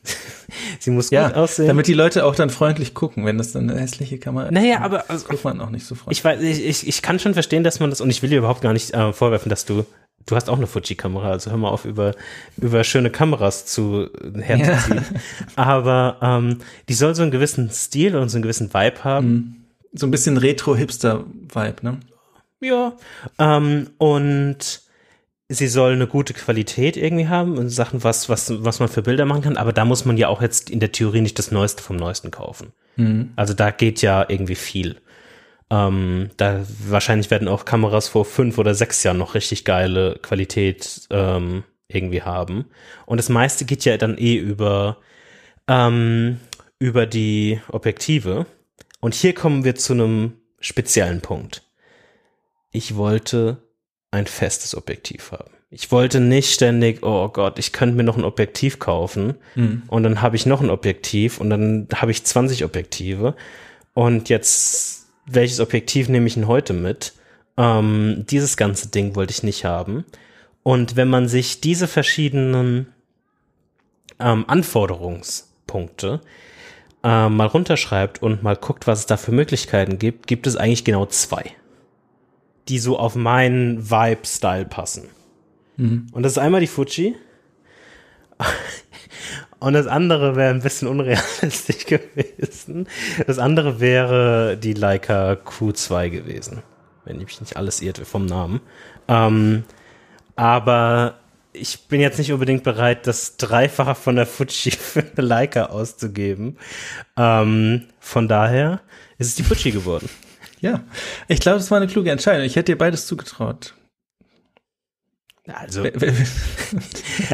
sie muss Ja, gut aussehen. damit die Leute auch dann freundlich gucken, wenn das dann eine hässliche Kamera ist. naja, aber also, guckt man auch nicht so freundlich. Ich weiß, ich, ich, ich kann schon verstehen, dass man das, und ich will dir überhaupt gar nicht äh, vorwerfen, dass du, du hast auch eine Fuji-Kamera, also hör mal auf, über, über schöne Kameras zu herzuziehen. Aber ähm, die soll so einen gewissen Stil und so einen gewissen Vibe haben. so ein bisschen Retro-Hipster-Vibe, ne? Ja. Ähm, und sie soll eine gute Qualität irgendwie haben und Sachen, was, was, was man für Bilder machen kann, aber da muss man ja auch jetzt in der Theorie nicht das Neueste vom Neuesten kaufen. Also da geht ja irgendwie viel. Ähm, da wahrscheinlich werden auch Kameras vor fünf oder sechs Jahren noch richtig geile Qualität ähm, irgendwie haben. Und das meiste geht ja dann eh über, ähm, über die Objektive. Und hier kommen wir zu einem speziellen Punkt. Ich wollte ein festes Objektiv haben. Ich wollte nicht ständig, oh Gott, ich könnte mir noch ein Objektiv kaufen und dann habe ich noch ein Objektiv und dann habe ich 20 Objektive und jetzt, welches Objektiv nehme ich denn heute mit? Ähm, dieses ganze Ding wollte ich nicht haben. Und wenn man sich diese verschiedenen ähm, Anforderungspunkte äh, mal runterschreibt und mal guckt, was es da für Möglichkeiten gibt, gibt es eigentlich genau zwei, die so auf meinen Vibe-Style passen. Und das ist einmal die Fuji. Und das andere wäre ein bisschen unrealistisch gewesen. Das andere wäre die Leica Q2 gewesen. Wenn ich mich nicht alles irrte vom Namen. Ähm, aber ich bin jetzt nicht unbedingt bereit, das Dreifache von der Fuji für eine Leica auszugeben. Ähm, von daher ist es die Fuji geworden. Ja. Ich glaube, das war eine kluge Entscheidung. Ich hätte dir beides zugetraut. Also,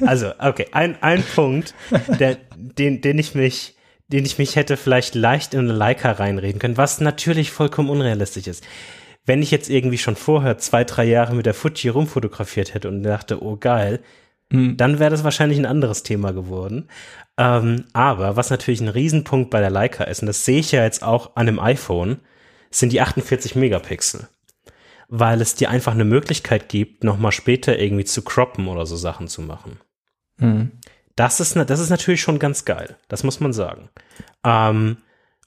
Also, okay, ein, ein Punkt, der, den, den ich mich, den ich mich hätte vielleicht leicht in eine Leica reinreden können, was natürlich vollkommen unrealistisch ist. Wenn ich jetzt irgendwie schon vorher zwei, drei Jahre mit der Fuji rumfotografiert hätte und dachte, oh geil, dann wäre das wahrscheinlich ein anderes Thema geworden. Ähm, aber was natürlich ein Riesenpunkt bei der Leica ist, und das sehe ich ja jetzt auch an dem iPhone, sind die 48 Megapixel weil es dir einfach eine Möglichkeit gibt, nochmal später irgendwie zu croppen oder so Sachen zu machen. Hm. Das ist, na- das ist natürlich schon ganz geil. Das muss man sagen. Ähm,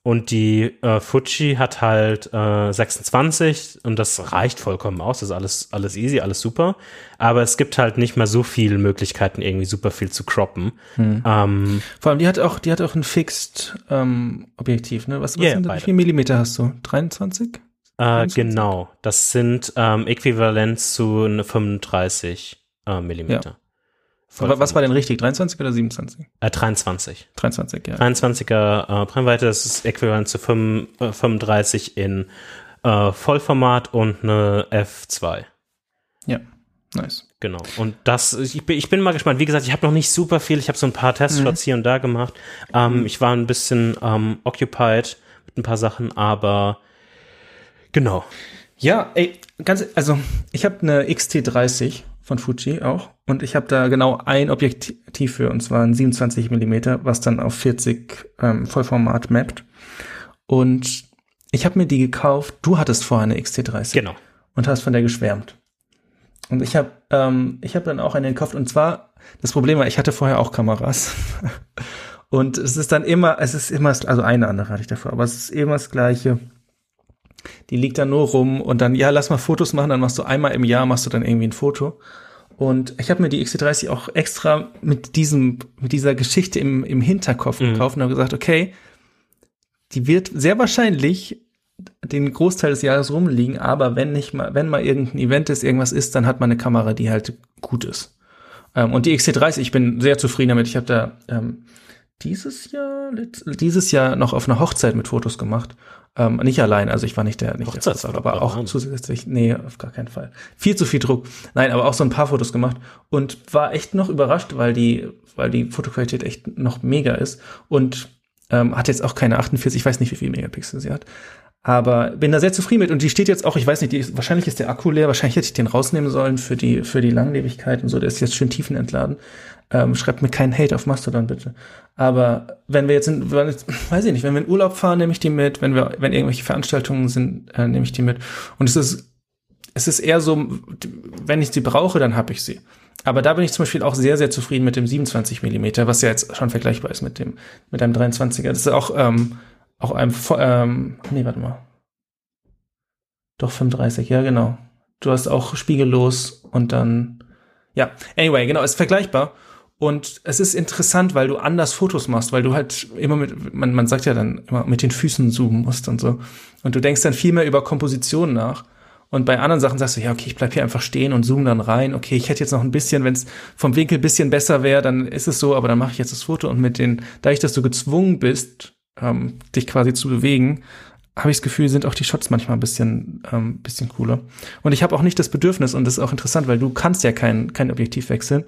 und die äh, Fuji hat halt äh, 26 und das reicht vollkommen aus. Das ist alles, alles easy, alles super. Aber es gibt halt nicht mehr so viele Möglichkeiten, irgendwie super viel zu croppen. Ähm, Vor allem, die hat auch, die hat auch ein Fixed ähm, Objektiv, ne? Was, was Ja, sind beide. Wie viel Millimeter hast du? 23? Äh, 23? genau. Das sind ähm, äquivalent zu eine 35 äh, Millimeter. Aber was war denn richtig? 23 oder 27? Äh, 23. 23, ja. 23er äh, Brennweite, das ist äquivalent zu 5, äh, 35 in äh, Vollformat und eine F2. Ja, nice. Genau. Und das, ich bin, ich bin mal gespannt. Wie gesagt, ich habe noch nicht super viel. Ich habe so ein paar Testshots hier und da gemacht. Ähm, Ich war ein bisschen ähm, occupied mit ein paar Sachen, aber genau. Ja, ey, ganz, also ich habe eine XT30 von Fuji auch und ich habe da genau ein Objektiv für und zwar ein 27 Millimeter, was dann auf 40 ähm, Vollformat mappt. Und ich habe mir die gekauft. Du hattest vorher eine XT30 Genau. und hast von der geschwärmt. Und ich habe ähm, ich habe dann auch eine gekauft und zwar das Problem war, ich hatte vorher auch Kameras. und es ist dann immer, es ist immer, also eine andere hatte ich davor, aber es ist immer das gleiche. Die liegt dann nur rum und dann, ja, lass mal Fotos machen, dann machst du einmal im Jahr, machst du dann irgendwie ein Foto. Und ich habe mir die XC30 auch extra mit diesem, mit dieser Geschichte im, im Hinterkopf mhm. gekauft und habe gesagt, okay, die wird sehr wahrscheinlich den Großteil des Jahres rumliegen, aber wenn nicht mal, wenn mal irgendein Event ist, irgendwas ist, dann hat man eine Kamera, die halt gut ist. Ähm, und die XC30, ich bin sehr zufrieden damit. Ich habe da ähm, dieses Jahr, dieses Jahr noch auf einer Hochzeit mit Fotos gemacht. Ähm, nicht allein, also ich war nicht der, nicht der aber auch zusätzlich, nee, auf gar keinen Fall. Viel zu viel Druck. Nein, aber auch so ein paar Fotos gemacht und war echt noch überrascht, weil die, weil die Fotoqualität echt noch mega ist und ähm, hat jetzt auch keine 48, ich weiß nicht, wie viel Megapixel sie hat. Aber bin da sehr zufrieden mit und die steht jetzt auch, ich weiß nicht, die, wahrscheinlich ist der Akku leer, wahrscheinlich hätte ich den rausnehmen sollen für die, für die Langlebigkeit und so, der ist jetzt schön tiefenentladen. Ähm, schreibt mir keinen Hate auf Mastodon bitte. Aber wenn wir jetzt, in, weiß ich nicht, wenn wir in Urlaub fahren, nehme ich die mit. Wenn wir, wenn irgendwelche Veranstaltungen sind, äh, nehme ich die mit. Und es ist, es ist eher so, wenn ich sie brauche, dann habe ich sie. Aber da bin ich zum Beispiel auch sehr, sehr zufrieden mit dem 27 Millimeter, was ja jetzt schon vergleichbar ist mit dem, mit einem 23er. Das ist auch, ähm, auch einem, ähm, nee, warte mal. Doch 35, ja, genau. Du hast auch spiegellos und dann, ja, anyway, genau, ist vergleichbar. Und es ist interessant, weil du anders Fotos machst, weil du halt immer mit, man, man sagt ja dann immer mit den Füßen zoomen musst und so. Und du denkst dann viel mehr über Komposition nach. Und bei anderen Sachen sagst du, ja, okay, ich bleib hier einfach stehen und zoom dann rein. Okay, ich hätte jetzt noch ein bisschen, wenn es vom Winkel bisschen besser wäre, dann ist es so, aber dann mache ich jetzt das Foto. Und mit den, dadurch, dass du gezwungen bist, ähm, dich quasi zu bewegen, habe ich das Gefühl, sind auch die Shots manchmal ein bisschen, ähm, bisschen cooler. Und ich habe auch nicht das Bedürfnis, und das ist auch interessant, weil du kannst ja kein, kein Objektiv wechseln.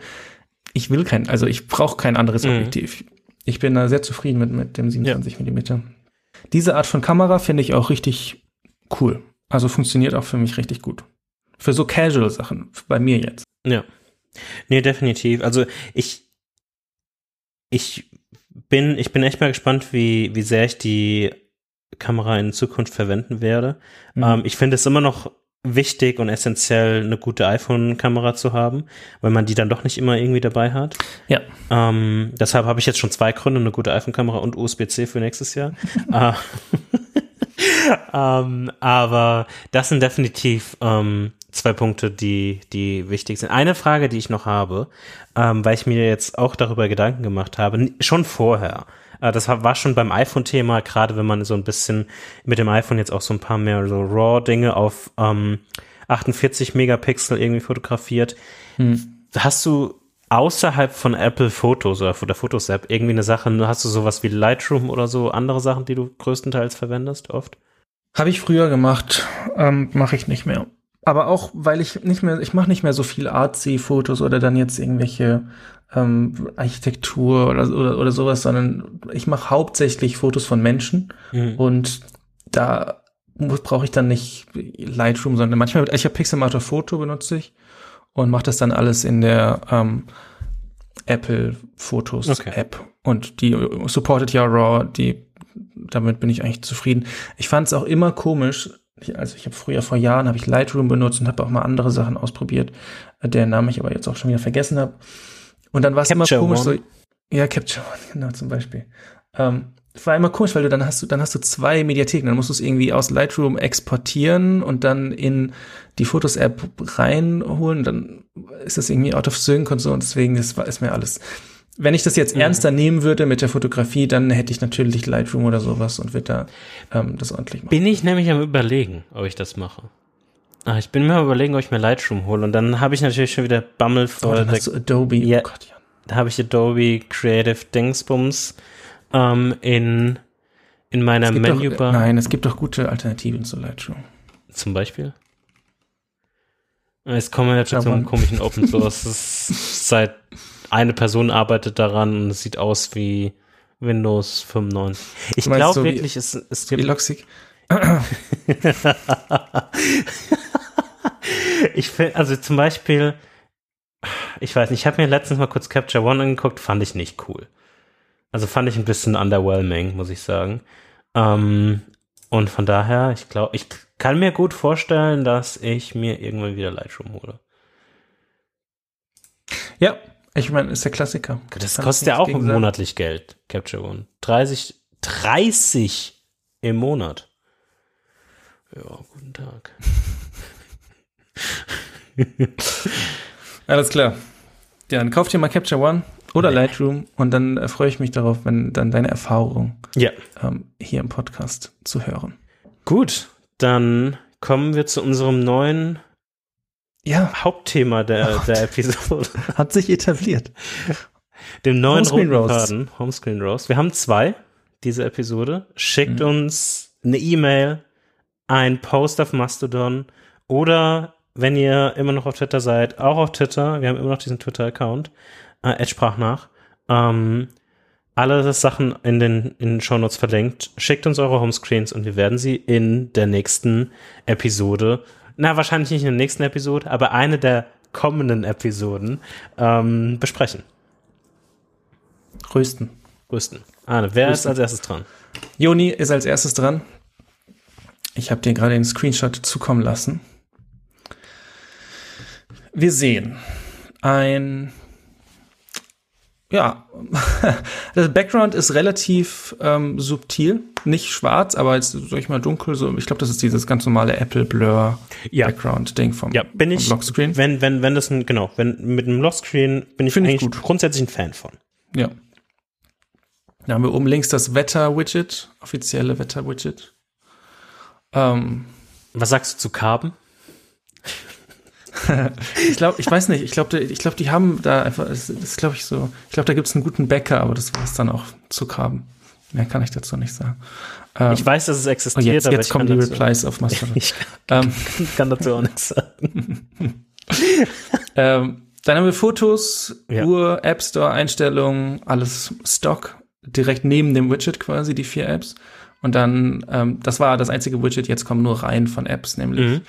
Ich will kein, also ich brauche kein anderes mhm. Objektiv. Ich bin da sehr zufrieden mit, mit dem 27 ja. Millimeter. Diese Art von Kamera finde ich auch richtig cool. Also funktioniert auch für mich richtig gut. Für so Casual-Sachen, bei mir jetzt. Ja. Nee, definitiv. Also ich, ich bin, ich bin echt mal gespannt, wie, wie sehr ich die Kamera in Zukunft verwenden werde. Mhm. Ähm, ich finde es immer noch wichtig und essentiell, eine gute iPhone-Kamera zu haben, weil man die dann doch nicht immer irgendwie dabei hat. Ja. Ähm, deshalb habe ich jetzt schon zwei Gründe, eine gute iPhone-Kamera und USB-C für nächstes Jahr. äh, ähm, aber das sind definitiv ähm, zwei Punkte, die, die wichtig sind. Eine Frage, die ich noch habe, ähm, weil ich mir jetzt auch darüber Gedanken gemacht habe, schon vorher. Äh, das war schon beim iPhone-Thema, gerade wenn man so ein bisschen mit dem iPhone jetzt auch so ein paar mehr so RAW-Dinge auf ähm, 48 Megapixel irgendwie fotografiert. Hm. Hast du außerhalb von Apple Fotos oder der Fotos-App irgendwie eine Sache, hast du sowas wie Lightroom oder so andere Sachen, die du größtenteils verwendest oft? Habe ich früher gemacht, ähm, mache ich nicht mehr aber auch, weil ich nicht mehr, ich mache nicht mehr so viel Artsy-Fotos oder dann jetzt irgendwelche ähm, Architektur oder, oder, oder sowas, sondern ich mache hauptsächlich Fotos von Menschen mhm. und da brauche ich dann nicht Lightroom, sondern manchmal, ich habe Pixelmator Foto benutze ich und mache das dann alles in der ähm, Apple Fotos okay. App und die supportet ja RAW, die damit bin ich eigentlich zufrieden. Ich fand es auch immer komisch, ich, also ich habe früher vor Jahren habe ich Lightroom benutzt und habe auch mal andere Sachen ausprobiert, äh, deren Namen ich aber jetzt auch schon wieder vergessen habe. Und dann war es immer komisch One. so, ja Capture One, genau zum Beispiel. Ähm, war immer komisch, weil du dann hast du dann hast du zwei Mediatheken, dann musst du es irgendwie aus Lightroom exportieren und dann in die Fotos-App reinholen, dann ist das irgendwie out of sync und so und deswegen ist, ist mir alles wenn ich das jetzt mhm. ernster nehmen würde mit der Fotografie, dann hätte ich natürlich Lightroom oder sowas und würde da ähm, das ordentlich machen. Bin ich nämlich am überlegen, ob ich das mache. Ach, ich bin mir am überlegen, ob ich mir Lightroom hole und dann habe ich natürlich schon wieder Bammel vor. Oh, dann hast du Adobe. Ja, oh Gott, ja. Da habe ich Adobe Creative Dingsbums ähm, in in meiner Menübar. Nein, es gibt doch gute Alternativen zu Lightroom. Zum Beispiel? Jetzt kommen wir jetzt zu einem komischen Open Source. Seit eine Person arbeitet daran und es sieht aus wie Windows 95. Ich glaube wirklich, wie, es, es gibt. Wie ich finde, also zum Beispiel, ich weiß nicht, ich habe mir letztens mal kurz Capture One angeguckt, fand ich nicht cool. Also fand ich ein bisschen underwhelming, muss ich sagen. Ähm, und von daher, ich glaube, ich kann mir gut vorstellen, dass ich mir irgendwann wieder Lightroom hole. Ja, ich meine, ist der Klassiker. Das Kann kostet ich ja auch monatlich Geld, Capture One. 30, 30 im Monat. Ja, guten Tag. Alles klar. Ja, dann kauft ihr mal Capture One oder Lightroom und dann äh, freue ich mich darauf, wenn dann deine Erfahrung Ja. ähm, hier im Podcast zu hören. Gut, dann kommen wir zu unserem neuen Ja, Hauptthema der, der Episode. hat sich etabliert. Dem neuen Homescreen roten Roast. Faden, Homescreen Roast. Wir haben zwei, diese Episode. Schickt Mhm. uns eine E-Mail, ein Post auf Mastodon oder wenn ihr immer noch auf Twitter seid, auch auf Twitter. Wir haben immer noch diesen Twitter-Account. Äh, Ed sprach nach. Ähm, alle Sachen in den, in den Shownotes verlinkt. Schickt uns eure Homescreens und wir werden sie in der nächsten Episode, na, wahrscheinlich nicht in der nächsten Episode, aber eine der kommenden Episoden ähm, besprechen. Rösten. Rüsten. Arne, wer ist Rüsten. als erstes dran? Joni ist als erstes dran. Ich habe dir gerade den Screenshot zukommen lassen. Wir sehen ein ja, das Background ist relativ ähm, subtil, nicht schwarz, aber jetzt sag ich mal dunkel. So, ich glaube, das ist dieses ganz normale Apple Blur Ja. Background Ding vom, Ja, bin ich, Lockscreen. wenn, wenn, wenn das ein, genau, wenn, mit einem Lockscreen bin ich Find ich eigentlich gut. grundsätzlich ein Fan von. Ja. Da haben wir oben links das Wetter-Widget, offizielle Wetter-Widget. Ähm, Was sagst du zu Carbon? Ich glaube, ich weiß nicht, ich glaube, ich glaube, die haben da einfach, das, das glaube ich so, ich glaube, da gibt es einen guten Bäcker, aber das war es dann auch zu haben. Mehr kann ich dazu nicht sagen. Ähm, Ich weiß, dass es existiert, jetzt, aber jetzt ich kommen die kann dazu, Replies auf Mastodon. ich ähm, kann dazu auch nichts sagen. ähm, dann haben wir Fotos, Ja. Uhr, App Store, Einstellungen, alles Stock, direkt neben dem Widget quasi, die vier Apps. Und dann, ähm, das war das einzige Widget, jetzt kommen nur Reihen von Apps, nämlich Mhm.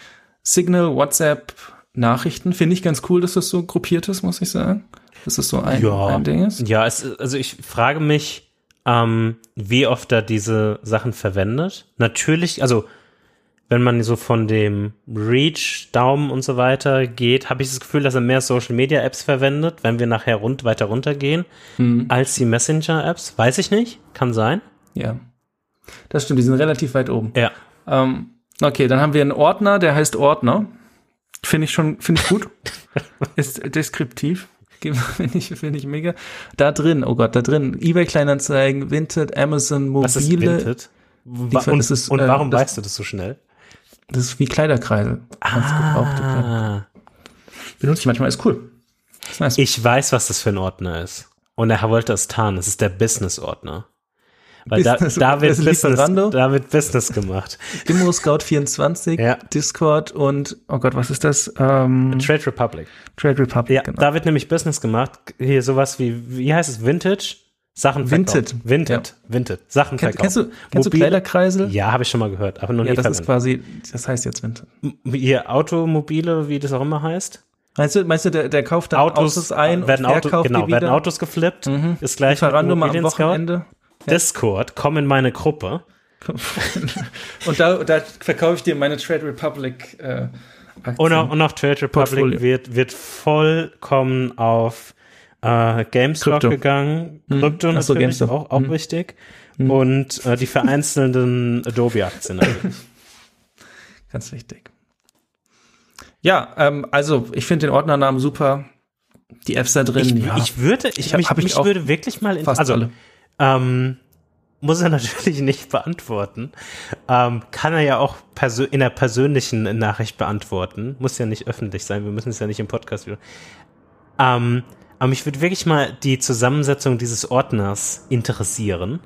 Signal, WhatsApp, Nachrichten. Finde ich ganz cool, dass das so gruppiert ist, muss ich sagen. Dass das so ein, Ja. ein Ding ist. Ja, es, also ich frage mich, ähm, wie oft er diese Sachen verwendet. Natürlich, also wenn man so von dem Reach, Daumen und so weiter geht, habe ich das Gefühl, dass er mehr Social Media Apps verwendet, wenn wir nachher rund, weiter runtergehen, Mhm. als die Messenger Apps. Weiß ich nicht, kann sein. Ja. Das stimmt, die sind relativ weit oben. Ja. Ähm, okay, dann haben wir einen Ordner, der heißt Ordner. Finde ich schon, finde ich gut. ist deskriptiv. Finde ich, finde ich mega. Da drin, oh Gott, da drin, eBay Kleinanzeigen, Vinted, Amazon, Was ist mobile. Vinted? Wa- Und, das ist, und äh, warum das- weißt du das so schnell? Das ist wie Kleiderkreisel. Ah, Benutze ich manchmal, ist cool. Ist nice. ich weiß, was das für ein Ordner ist. Und er wollte es tarnen. Es ist der Business-Ordner. Weil da, Business- da, wird das ist Business, Lieferando? da wird Business gemacht. Immo Scout 24, Ja. Discord und, oh Gott, was ist das? Ähm, Trade Republic. Trade Republic, Ja, genau. da wird nämlich Business gemacht. Hier sowas wie, wie heißt es? Vintage? Sachen Vinted. Vinted. Vinted. Sachen Kenn, verkaufen. kennst du, kennst du Mobile- Kleiderkreisel? Ja, habe ich schon mal gehört, aber noch Ja, nie das ist verwendet. quasi, das heißt jetzt Vinted. Ihr Automobile, wie das auch immer heißt. Meinst du, meinst du, der, der kauft dann Autos, Autos ein werden, und Auto, verkauft genau, die werden? Autos geflippt. Mhm. Ist gleich Lieferando mal am. Wochenende. Discord, komm in meine Gruppe. Und da, da verkaufe ich dir meine Trade Republic äh, Aktien. Und auf, und auf Trade Republic Portfolio. wird, wird vollkommen auf äh, GameStop Krypto. gegangen. Mhm. Krypto Ach so, natürlich, GameStop. auch, auch Mhm. wichtig. Und äh, die vereinzelten Adobe-Aktien natürlich. Ganz wichtig. Ja, ähm, also ich finde den Ordnernamen super. Die Apps da drin, Ich, ja, ich würde, ich, Ich hab- mich, hab ich mich auch würde wirklich mal, in, fast also, alle. Ähm, muss er natürlich nicht beantworten. Ähm, kann er ja auch in einer persönlichen Nachricht beantworten. Muss ja nicht öffentlich sein. Wir müssen es ja nicht im Podcast wieder. Ähm, aber mich würde wirklich mal die Zusammensetzung dieses Ordners interessieren.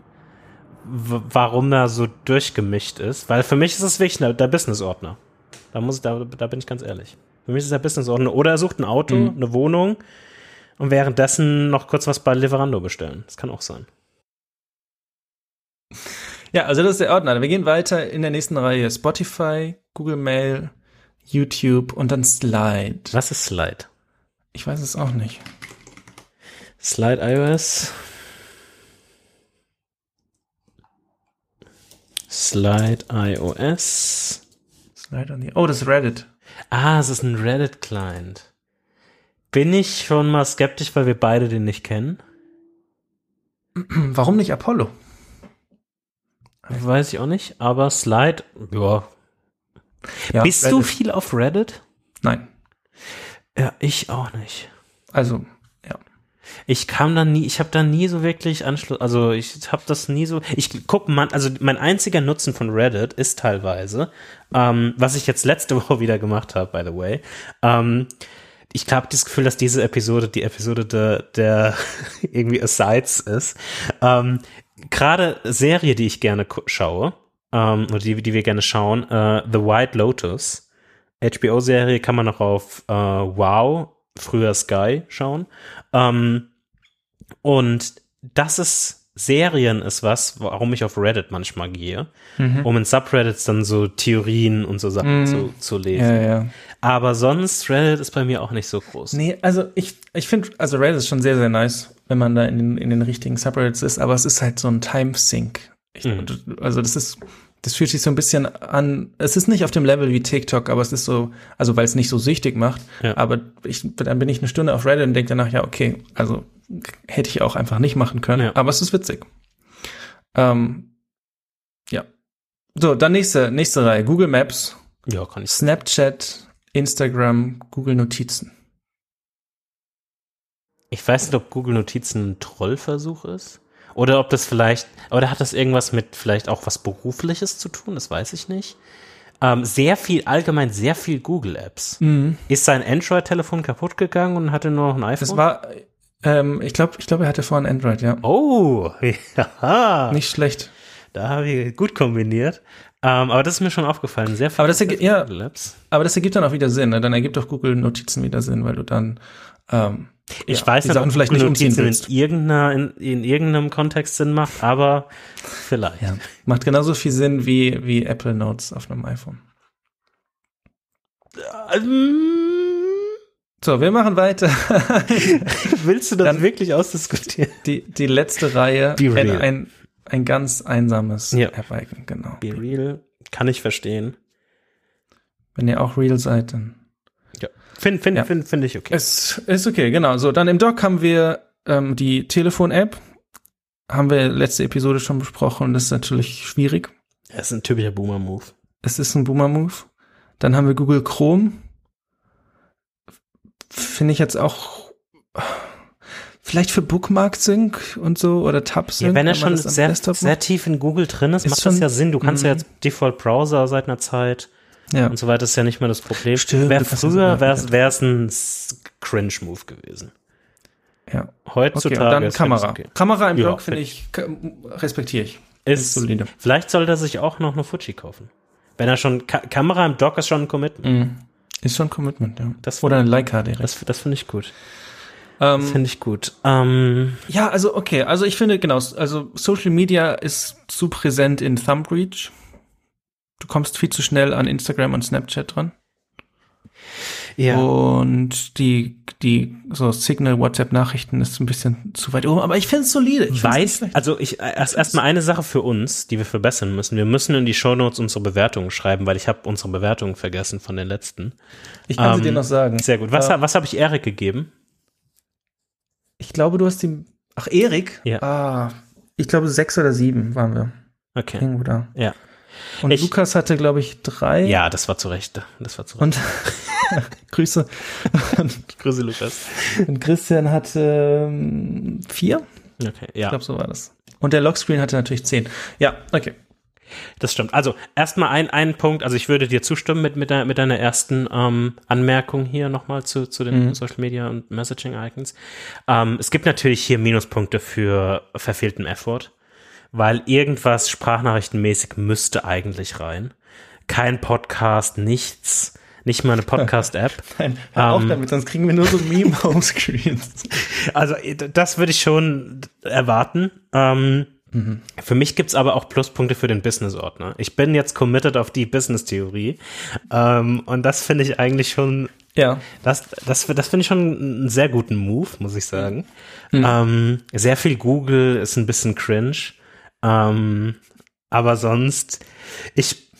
Warum er so durchgemischt ist. Weil für mich ist es wirklich der- der Business-Ordner. Da muss da, da bin ich ganz ehrlich. Für mich ist der Business-Ordner. Oder er sucht ein Auto, Mhm. eine Wohnung und währenddessen noch kurz was bei Lieferando bestellen. Das kann auch sein. Ja, also das ist der Ordner. Wir gehen weiter in der nächsten Reihe. Spotify, Google Mail, YouTube und dann Slide. Was ist Slide? Ich weiß es auch nicht. Slide iOS. Slide iOS. Slide on the. Oh, das ist Reddit. Ah, es ist ein Reddit-Client. bin ich schon mal skeptisch, weil wir beide den nicht kennen. Warum nicht Apollo? Weiß ich auch nicht, aber Slide, ja. Ja, Bist du Reddit- viel auf Reddit? Nein. Ja, ich auch nicht. Also, ja. Ich kam da nie, ich habe da nie so wirklich Anschluss, also ich habe das nie so, ich guck man, also mein einziger Nutzen von Reddit ist teilweise, ähm, was ich jetzt letzte Woche wieder gemacht habe, by the way, ähm, ich habe das Gefühl, dass diese Episode die Episode der, der irgendwie Asides ist. Ähm, Gerade Serie, die ich gerne schaue, ähm, oder die, die wir gerne schauen, äh, The White Lotus, HBO-Serie kann man noch auf äh, Wow, früher Sky schauen. Ähm, und das ist Serien ist was, warum ich auf Reddit manchmal gehe, um in Subreddits dann so Theorien und so Sachen zu, zu lesen. Ja, ja. Aber sonst, Reddit ist bei mir auch nicht so groß. Nee, also ich, ich finde, also Reddit ist schon sehr, sehr nice, wenn man da in den, in den richtigen Subreddits ist, aber es ist halt so ein Time-Sink. Ich- Mhm. Also das ist, das fühlt sich so ein bisschen an, es ist nicht auf dem Level wie TikTok, aber es ist so, also weil es nicht so süchtig macht, Ja. aber ich, dann bin ich eine Stunde auf Reddit und denke danach, ja, okay, also hätte ich auch einfach nicht machen können, Ja. aber es ist witzig. Ähm, ja. So, dann nächste, nächste Reihe, Google Maps, Ja, kann ich. Snapchat, Instagram, Google Notizen. Ich weiß nicht, ob Google Notizen ein Trollversuch ist. Oder ob das vielleicht, oder hat das irgendwas mit vielleicht auch was Berufliches zu tun? Das weiß ich nicht. Ähm, sehr viel, allgemein sehr viel Google-Apps. Ist sein Android-Telefon kaputt gegangen und hatte nur noch ein iPhone? Das war, ähm, ich glaube, ich glaube, er hatte vorhin Android, ja. oh, ja, Nicht schlecht. da habe ich gut kombiniert. Ähm, aber das ist mir schon aufgefallen. Sehr viel Aber das ergibt- ja. Aber das ergibt dann auch wieder Sinn. Ne? Dann ergibt auch Google Notizen wieder Sinn, weil du dann ähm, Ich ja, weiß nicht, ob vielleicht nicht Notizen in, irgendeiner, in, in irgendeinem Kontext Sinn macht, aber vielleicht. Ja. Macht genauso viel Sinn wie, wie Apple Notes auf einem iPhone. Ähm, So, wir machen weiter. Willst du das Dann- wirklich ausdiskutieren? die, die letzte Reihe. Be ein, real. ein, ein ganz einsames Ja. App-Icon, genau. Be real, kann ich verstehen. Wenn ihr auch real seid, dann. Finde find, Ja. find, find ich okay. Es ist okay, genau. So, dann im Doc haben wir ähm, die Telefon-App. Haben wir letzte Episode schon besprochen das ist natürlich schwierig. Das ist ein typischer Boomer-Move. Es ist ein Boomer-Move. Dann haben wir Google Chrome. Finde ich jetzt auch vielleicht für Bookmark Sync und so oder Tab Sync. Ja, wenn er schon sehr, sehr tief in Google drin ist, Ist macht das schon- ja Sinn. Du kannst ja Mhm. jetzt Default Browser seit einer Zeit ja. und so weiter, ist ja nicht mehr das Problem. Stimmt, Wär das früher wäre es ein Cringe-Move gewesen. ja. Heutzutage Okay, und dann Kamera. okay. Kamera im Ja, Dock finde ich, respektiere ich. Ist, solide. vielleicht sollte er sich auch noch eine Fuji kaufen. Wenn er schon, Ka Kamera im Dock ist schon ein Commitment. Ist schon Commitment, ja. Das- oder eine Leica direkt. Das, das finde ich gut. Ähm, Finde ich gut. Ähm, Ja, also okay, also ich finde genau, also Social Media ist zu präsent in Thumb Reach. Du kommst viel zu schnell an Instagram und Snapchat dran. ja. Und die, die so Signal, WhatsApp-Nachrichten ist ein bisschen zu weit oben, aber ich finde es solide. Ich Weiß, also ich erst erstmal eine Sache für uns, die wir verbessern müssen. Wir müssen in die Shownotes unsere Bewertungen schreiben, weil ich habe unsere Bewertungen vergessen von den letzten. ich kann sie ähm, dir noch sagen. Sehr gut. Was, Äh, ha- was habe ich Erik gegeben? ich glaube, du hast die. Ach, Erik? Ja. Ah, ich glaube, sechs oder sieben waren wir. Okay. Irgendwo da. Ja. Und Ich- Lukas hatte, glaube ich, drei. Ja, das war zu Recht. Das war zu Recht. Und Grüße. Grüße, Lukas. Und Christian hatte ähm, vier. Okay, Ich ja, glaube, so war das. Und der Lockscreen hatte natürlich zehn. Ja, okay. das stimmt. Also erstmal ein, ein Punkt, also ich würde dir zustimmen mit, mit, deiner, mit deiner ersten ähm, Anmerkung hier nochmal zu, zu den Mhm. Social Media und Messaging Icons. Ähm, es gibt natürlich hier Minuspunkte für verfehlten Effort, weil irgendwas sprachnachrichtenmäßig müsste eigentlich rein. Kein Podcast, nichts, nicht mal eine Podcast-App. Nein, hör auf Ähm. damit, sonst kriegen wir nur so Meme-Homescreens. Also äh, das würde ich schon erwarten. Ähm, Für mich gibt's aber auch Pluspunkte für den Business-Ordner. Ich bin jetzt committed auf die Business-Theorie. Ähm, und das finde ich eigentlich schon, ja. das, das, das finde ich schon einen sehr guten Move, muss ich sagen. Ähm, sehr viel Google ist ein bisschen cringe. Ähm, aber sonst, ich,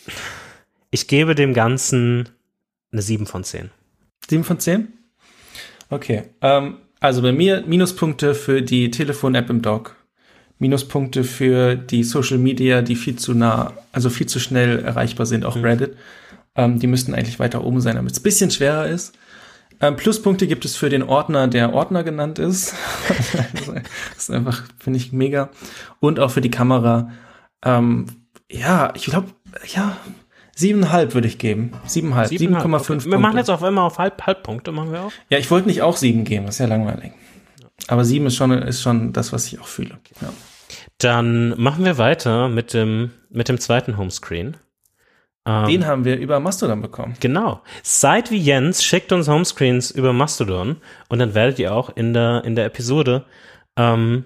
ich gebe dem Ganzen eine 7 von 10. Sieben von zehn? Okay. Ähm, also bei mir Minuspunkte für die Telefon-App im Dock. Minuspunkte für die Social Media, die viel zu nah, also viel zu schnell erreichbar sind, auch mhm. Reddit. Ähm, die müssten eigentlich weiter oben sein, damit es ein bisschen schwerer ist. Ähm, Pluspunkte gibt es für den Ordner, der Ordner genannt ist. das ist einfach, finde ich, mega. Und auch für die Kamera. Ähm, ja, ich glaube, ja, siebeneinhalb würde ich geben. Siebeneinhalb, 7,5 okay. Wir machen jetzt auf einmal auf halb, Halbpunkte, machen wir auch. Ja, ich wollte nicht auch sieben geben, das ist ja langweilig. Aber sieben ist schon, ist schon das, was ich auch fühle. Ja. Dann machen wir weiter mit dem, mit dem zweiten Homescreen. Ähm, Den haben wir über Mastodon bekommen. Genau. Seid wie Jens, schickt uns Homescreens über Mastodon und dann werdet ihr auch in der, in der Episode ähm,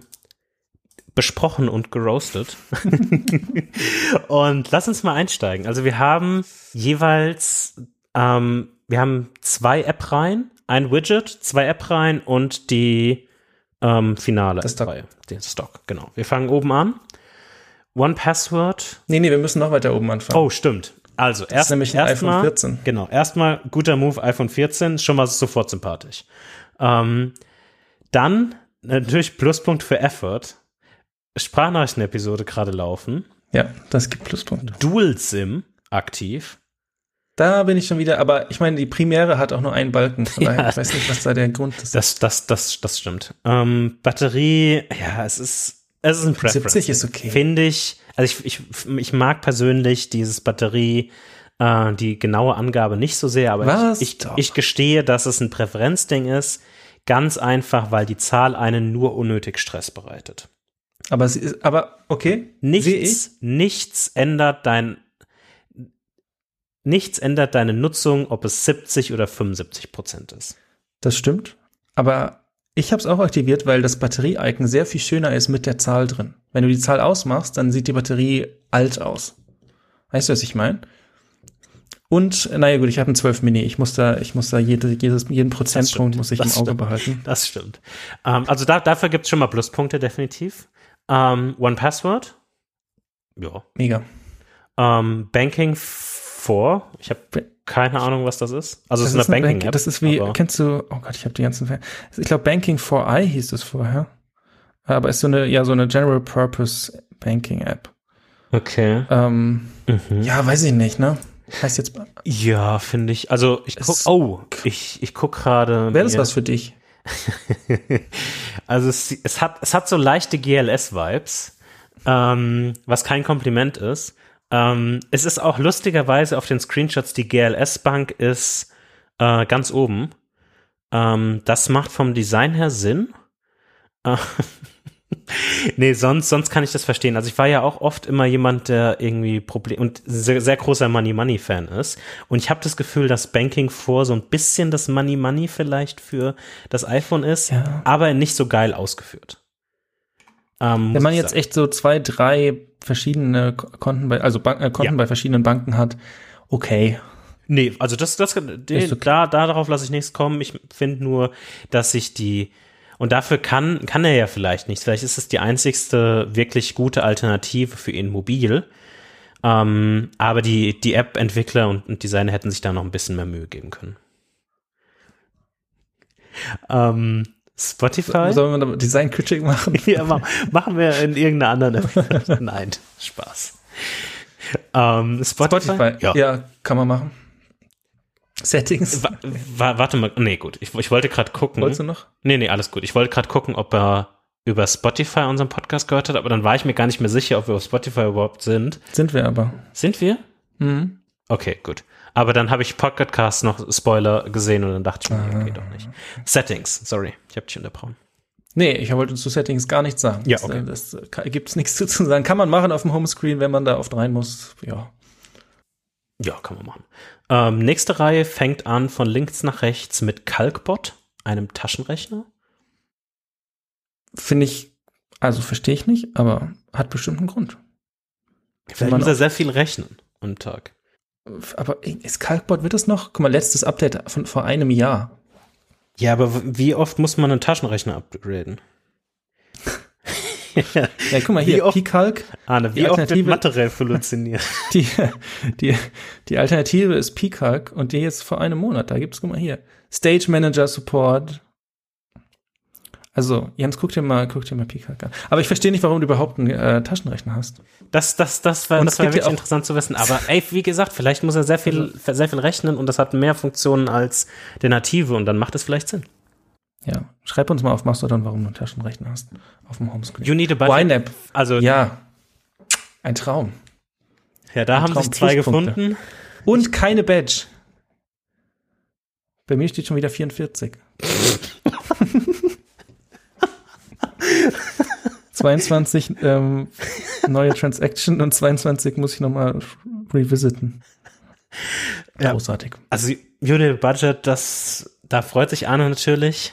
besprochen und geroastet. und lass uns mal einsteigen. Also wir haben jeweils, ähm, wir haben zwei App-Reihen, ein Widget, zwei App-Reihen und die ähm, finale das Stock. Den Stock, genau. Wir fangen oben an. One Password. Nee, nee, wir müssen noch weiter oben anfangen. Oh, stimmt. Also, das erst, nämlich ein erst iPhone 14. genau, erstmal guter Move, iPhone 14, schon mal sofort sympathisch. Ähm, dann natürlich Pluspunkt für Effort. Sprachnachrichten-Episode gerade laufen. Ja, das gibt Pluspunkte. Dual SIM aktiv. Da bin ich schon wieder, aber ich meine, die Primäre hat auch nur einen Balken. Ja. ich weiß nicht, was da der Grund ist. Das, das, das, das stimmt. Ähm, Batterie, ja, es ist, es ist ein Preference. 70 ist okay. Finde ich. Also ich, ich, ich mag persönlich dieses Batterie, äh, die genaue Angabe nicht so sehr, aber Was? ich, ich, ich gestehe, dass es ein Präferenzding ist. Ganz einfach, weil die Zahl einen nur unnötig Stress bereitet. Aber sie ist, aber okay. Nichts, nichts ändert dein Nichts ändert deine Nutzung, ob es 70 oder 75 Prozent ist. Das stimmt. Aber ich habe es auch aktiviert, weil das Batterie-Icon sehr viel schöner ist mit der Zahl drin. Wenn du die Zahl ausmachst, dann sieht die Batterie alt aus. Weißt du, was ich meine? Und, naja gut, ich habe einen 12 Mini. Ich muss da, ich muss da jede, jedes, jeden Prozentpunkt muss ich im Auge stimmt. behalten. Das stimmt. Ähm, also da, dafür gibt's schon mal Pluspunkte, definitiv. Ähm, One Password. Ja. Mega. Ähm, Banking vor. Ich habe keine Ahnung, was das ist. Also das es ist eine, Banking-App. Bank das ist wie, kennst du, oh Gott, ich habe die ganzen, ich glaube Banking for I hieß es vorher. Aber ist so eine, ja, so eine General Purpose Banking App. Okay. Ähm, mhm. Ja, weiß ich nicht, ne? Heißt jetzt. Ja, finde ich. Also ich guck, oh, ich, ich guck gerade. Wäre das was für dich? also es, es, hat, es hat so leichte GLS-Vibes, ähm, was kein Kompliment ist. Ähm, es ist auch lustigerweise auf den Screenshots, die GLS-Bank ist äh, ganz oben. Ähm, das macht vom Design her Sinn. Äh, nee, sonst, sonst kann ich das verstehen. Also ich war ja auch oft immer jemand, der irgendwie Problem und sehr, sehr großer Money Money Fan ist. Und ich habe das Gefühl, dass Banking vor so ein bisschen das Money Money vielleicht für das iPhone ist, ja. aber nicht so geil ausgeführt. Ähm, Wenn man jetzt sagen. echt so zwei, drei verschiedene Konten bei, also Bank, äh, Konten ja. bei verschiedenen Banken hat, okay. Nee, also das, das, den, okay. da, darauf lasse ich nichts kommen. Ich finde nur, dass sich die, und dafür kann, kann er ja vielleicht nichts. Vielleicht ist es die einzigste wirklich gute Alternative für ihn mobil. Ähm, aber die, die App-Entwickler und, und Designer hätten sich da noch ein bisschen mehr Mühe geben können. Ähm, Spotify? Sollen wir Design-Kritik machen? ja, machen wir in irgendeiner anderen Episode. Nein, Spaß. Ähm, Spotify? Spotify? Ja. ja, kann man machen. Settings? Wa wa warte mal, nee, gut. Ich, ich wollte gerade gucken. Wolltest du noch? Nee, nee, alles gut. Ich wollte gerade gucken, ob er über Spotify unseren Podcast gehört hat, aber dann war ich mir gar nicht mehr sicher, ob wir auf Spotify überhaupt sind. Sind wir aber. Sind wir? Mhm. Okay, gut. Aber dann habe ich Podcast noch Spoiler gesehen und dann dachte ich mir, okay, doch nicht. Settings, sorry, ich habe dich unterbrochen. Nee, ich wollte zu Settings gar nichts sagen. Ja, okay. Das, das, das gibt es nichts zu sagen. Kann man machen auf dem Homescreen, wenn man da oft rein muss. Ja. Ja, kann man machen. Ähm, nächste Reihe fängt an von links nach rechts mit Calcbot, einem Taschenrechner. Finde ich, also verstehe ich nicht, aber hat bestimmt einen Grund. Vielleicht muss er sehr viel rechnen am Tag. Aber ist Calcbot, wird das noch? Guck mal, letztes Update von vor einem Jahr. Ja, aber wie oft muss man einen Taschenrechner upgraden? ja, guck mal hier, P-Calc. Arne, wie oft wird Mathe revolutioniert? die, die, die Alternative ist P-Calc und die jetzt vor einem Monat. Da gibt's, guck mal hier, Stage Manager Support, Also, Jens, guck dir mal, guck dir mal Peacock an. Aber ich verstehe nicht, warum du überhaupt einen äh, Taschenrechner hast. Das, das, das war, das war ja wirklich interessant zu wissen. Aber ey, wie gesagt, vielleicht muss er sehr viel, sehr viel rechnen und das hat mehr Funktionen als der native und dann macht es vielleicht Sinn. Ja. Schreib uns mal auf Mastodon, warum du einen Taschenrechner hast. Auf dem Homescreen. You need a budget. YNAB. Also, ja, Ja. Ein Traum. da haben Traum sich zwei gefunden. Und keine Badge. Bei mir steht schon wieder 44. 22 ähm, neue Transaction und 22 muss ich nochmal revisiten. Ja. Großartig. Also, a budget, das, da freut sich Arne natürlich.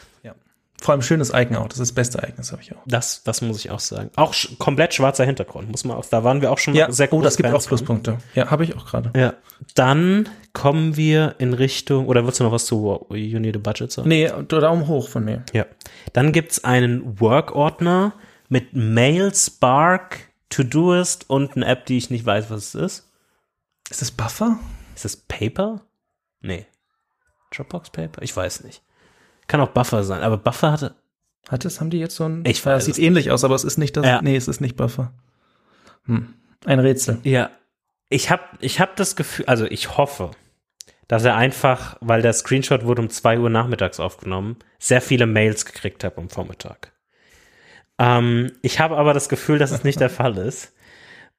Vor allem schönes Icon auch. Das ist das beste Icon, das habe ich auch. Das, das muss ich auch sagen. Auch sch komplett schwarzer Hintergrund, muss man auch, da waren wir auch schon Ja, sehr oh, das gibt auch Fans von. Pluspunkte. Ja, habe ich auch gerade. Ja. Dann kommen wir in Richtung, oder willst du noch was zu a Budget sagen? Nee, Daumen hoch von mir. Ja. Dann gibt's einen Work-Ordner mit Mail, Spark, Todoist und eine App, die ich nicht weiß, was es ist. Ist das Buffer? Ist das Paper? Nee. Dropbox Paper? Ich weiß nicht. Kann auch Buffer sein, aber Buffer hatte. Hat es, haben die jetzt so ein. Ich Ja, weiß es sieht ähnlich aus, aber es ist nicht das. Ja. Nee, es ist nicht Buffer. Hm. Ein Rätsel. Ja. Ich habe ich hab das Gefühl, also ich hoffe, dass er einfach, weil der Screenshot wurde um 2 Uhr nachmittags aufgenommen, sehr viele Mails gekriegt hat am Vormittag. Ähm, ich habe aber das Gefühl, dass es nicht der Fall ist.